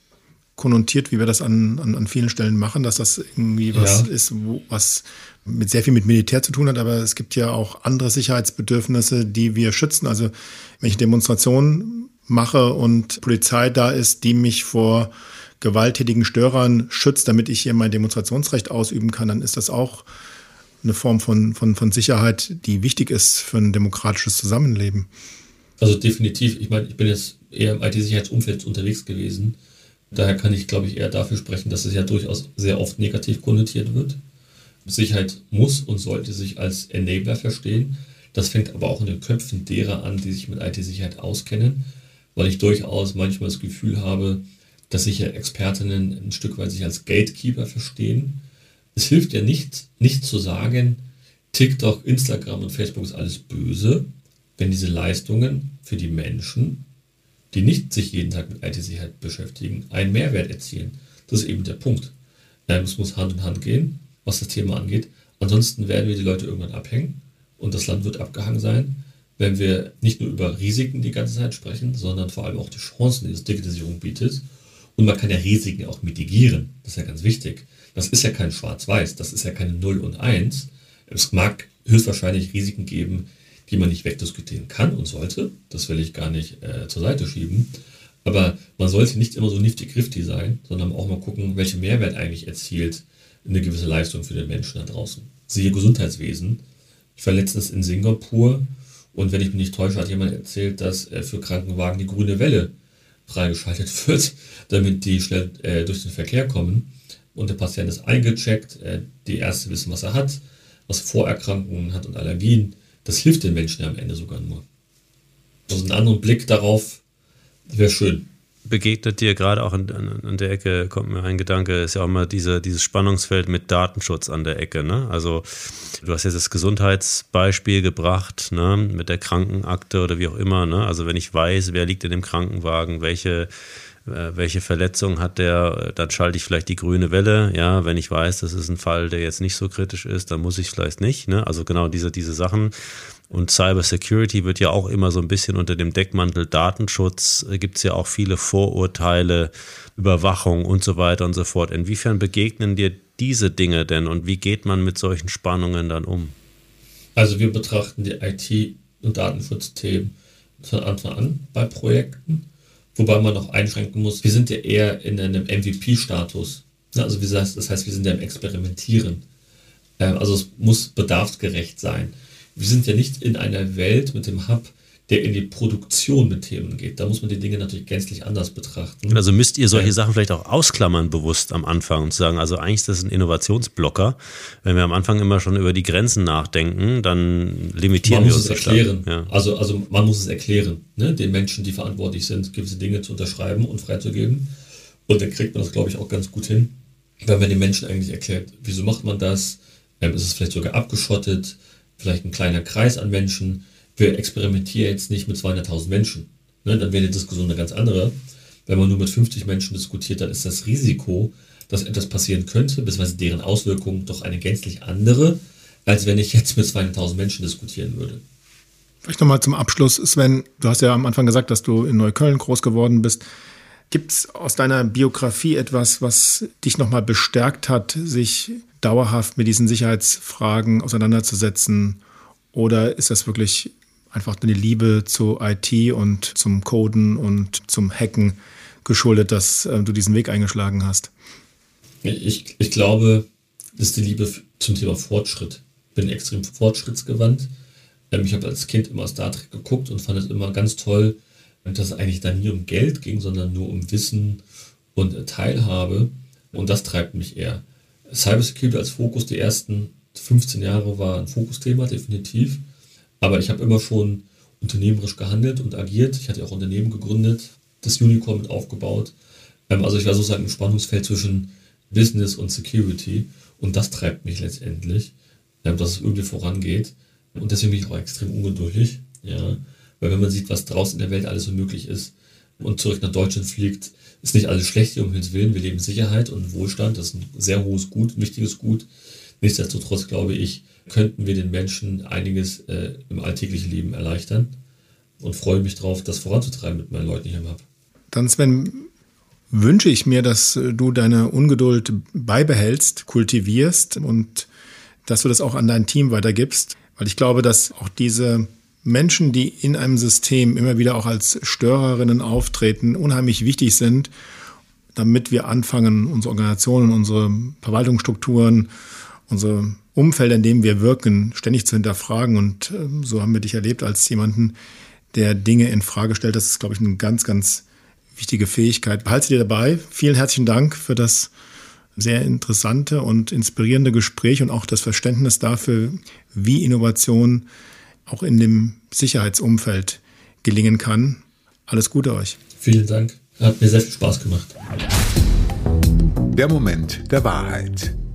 Speaker 2: konnotiert, wie wir das an, an, an vielen Stellen machen, dass das irgendwie was ja. ist, wo, was mit sehr viel mit Militär zu tun hat, aber es gibt ja auch andere Sicherheitsbedürfnisse, die wir schützen. Also wenn ich Demonstrationen mache und Polizei da ist, die mich vor gewalttätigen Störern schützt, damit ich hier mein Demonstrationsrecht ausüben kann, dann ist das auch eine Form von, von, von Sicherheit, die wichtig ist für ein demokratisches Zusammenleben.
Speaker 4: Also definitiv. Ich meine, ich bin jetzt eher im IT-Sicherheitsumfeld unterwegs gewesen Daher kann ich, glaube ich, eher dafür sprechen, dass es ja durchaus sehr oft negativ konnotiert wird. Sicherheit muss und sollte sich als Enabler verstehen. Das fängt aber auch in den Köpfen derer an, die sich mit IT-Sicherheit auskennen, weil ich durchaus manchmal das Gefühl habe, dass sich ja Expertinnen ein Stück weit sich als Gatekeeper verstehen. Es hilft ja nicht, nicht zu sagen, TikTok, Instagram und Facebook ist alles böse, wenn diese Leistungen für die Menschen die nicht sich jeden Tag mit IT-Sicherheit beschäftigen, einen Mehrwert erzielen. Das ist eben der Punkt. Es muss Hand in Hand gehen, was das Thema angeht. Ansonsten werden wir die Leute irgendwann abhängen und das Land wird abgehangen sein, wenn wir nicht nur über Risiken die ganze Zeit sprechen, sondern vor allem auch die Chancen, die das Digitalisierung bietet. Und man kann ja Risiken auch mitigieren. Das ist ja ganz wichtig. Das ist ja kein Schwarz-Weiß, das ist ja keine 0 und 1. Es mag höchstwahrscheinlich Risiken geben, die man nicht wegdiskutieren kann und sollte. Das will ich gar nicht äh, zur Seite schieben. Aber man sollte nicht immer so nifty-grifty sein, sondern auch mal gucken, welchen Mehrwert eigentlich erzielt eine gewisse Leistung für den Menschen da draußen. Siehe Gesundheitswesen. Ich war letztens in Singapur Und wenn ich mich nicht täusche, hat jemand erzählt, dass äh, für Krankenwagen die grüne Welle freigeschaltet <laughs> wird, damit die schnell äh, durch den Verkehr kommen. Und der Patient ist eingecheckt, äh, die Ärzte wissen, was er hat, was Vorerkrankungen hat und Allergien. Das hilft den Menschen ja am Ende sogar nur. Also einen anderen Blick darauf wäre schön
Speaker 3: begegnet dir gerade auch an, an, an, der Ecke, kommt mir ein Gedanke, ist ja auch immer diese, dieses Spannungsfeld mit Datenschutz an der Ecke. Ne? Also du hast jetzt das Gesundheitsbeispiel gebracht, ne? mit der Krankenakte oder wie auch immer. Ne? Also wenn ich weiß, wer liegt in dem Krankenwagen, welche welche Verletzung hat der, dann schalte ich vielleicht die grüne Welle. Ja, wenn ich weiß, das ist ein Fall, der jetzt nicht so kritisch ist, dann muss ich vielleicht nicht. Ne? Also genau diese, diese Sachen. Und Cyber Security wird ja auch immer so ein bisschen unter dem Deckmantel Datenschutz, äh, gibt es ja auch viele Vorurteile, Überwachung und so weiter und so fort. Inwiefern begegnen dir diese Dinge denn und wie geht man mit solchen Spannungen dann um?
Speaker 4: Also wir betrachten die IT- und Datenschutzthemen von Anfang an bei Projekten, wobei man noch einschränken muss, wir sind ja eher in einem MVP-Status. Also wie gesagt, das heißt, wir sind ja im Experimentieren. Ähm, also es muss bedarfsgerecht sein wir sind ja nicht in einer Welt mit dem Hub, der in die Produktion mit Themen geht. Da muss man die Dinge natürlich gänzlich anders betrachten.
Speaker 3: Also müsst ihr solche Sachen vielleicht auch ausklammern bewusst am Anfang und sagen, also eigentlich ist das ein Innovationsblocker. Wenn wir am Anfang immer schon über die Grenzen nachdenken, dann limitieren
Speaker 4: man
Speaker 3: wir uns
Speaker 4: es erklären. Ja. Also, also man muss es erklären, ne? den Menschen, die verantwortlich sind, gewisse Dinge zu unterschreiben und freizugeben. Und dann kriegt man das, glaube ich, auch ganz gut hin, wenn man den Menschen eigentlich erklärt, wieso macht man das? Ähm, ist es vielleicht sogar abgeschottet? vielleicht ein kleiner Kreis an Menschen. Wir experimentieren jetzt nicht mit 200.000 Menschen. Ne? Dann wäre die Diskussion eine ganz andere. Wenn man nur mit 50 Menschen diskutiert, dann ist das Risiko, dass etwas passieren könnte, beziehungsweise deren Auswirkungen doch eine gänzlich andere, als wenn ich jetzt mit 200.000 Menschen diskutieren würde.
Speaker 2: Vielleicht nochmal zum Abschluss, Sven. Du hast ja am Anfang gesagt, dass du in Neukölln groß geworden bist. Gibt es aus deiner Biografie etwas, was dich nochmal bestärkt hat, sich dauerhaft mit diesen Sicherheitsfragen auseinanderzusetzen? Oder ist das wirklich einfach eine Liebe zu IT und zum Coden und zum Hacken geschuldet, dass äh, du diesen Weg eingeschlagen hast?
Speaker 4: Ich, ich glaube, das ist die Liebe zum Thema Fortschritt. Ich bin extrem fortschrittsgewandt. Ähm, ich habe als Kind immer Star Trek geguckt und fand es immer ganz toll, dass es eigentlich da nie um Geld ging, sondern nur um Wissen und Teilhabe. Und das treibt mich eher. Cybersecurity als Fokus die ersten 15 Jahre war ein Fokusthema, definitiv. Aber ich habe immer schon unternehmerisch gehandelt und agiert. Ich hatte auch Unternehmen gegründet, das Unicorn mit aufgebaut. Ähm, also ich war sozusagen im Spannungsfeld zwischen Business und Security. Und das treibt mich letztendlich, ähm, dass es irgendwie vorangeht. Und deswegen bin ich auch extrem ungeduldig. Ja. Weil wenn man sieht, was draußen in der Welt alles so möglich ist und zurück nach Deutschland fliegt, ist nicht alles schlecht hier, um Himmels Willen. Wir leben Sicherheit und Wohlstand. Das ist ein sehr hohes Gut, ein wichtiges Gut. Nichtsdestotrotz glaube ich, könnten wir den Menschen einiges äh, im alltäglichen Leben erleichtern und freue mich darauf, das voranzutreiben mit meinen Leuten hier im Hub.
Speaker 2: Dann, Sven, wünsche ich mir, dass du deine Ungeduld beibehältst, kultivierst und dass du das auch an dein Team weitergibst, weil ich glaube, dass auch diese Menschen, die in einem System immer wieder auch als Störerinnen auftreten, unheimlich wichtig sind, damit wir anfangen, unsere Organisationen, unsere Verwaltungsstrukturen, unsere Umfelder, in denen wir wirken, ständig zu hinterfragen. Und ähm, so haben wir dich erlebt als jemanden, der Dinge in Frage stellt. Das ist, glaube ich, eine ganz, ganz wichtige Fähigkeit. Behalte dir dabei. Vielen herzlichen Dank für das sehr interessante und inspirierende Gespräch und auch das Verständnis dafür, wie Innovation auch in dem Sicherheitsumfeld gelingen kann. Alles Gute euch.
Speaker 4: Vielen Dank. Hat mir sehr viel Spaß gemacht.
Speaker 1: Der Moment der Wahrheit.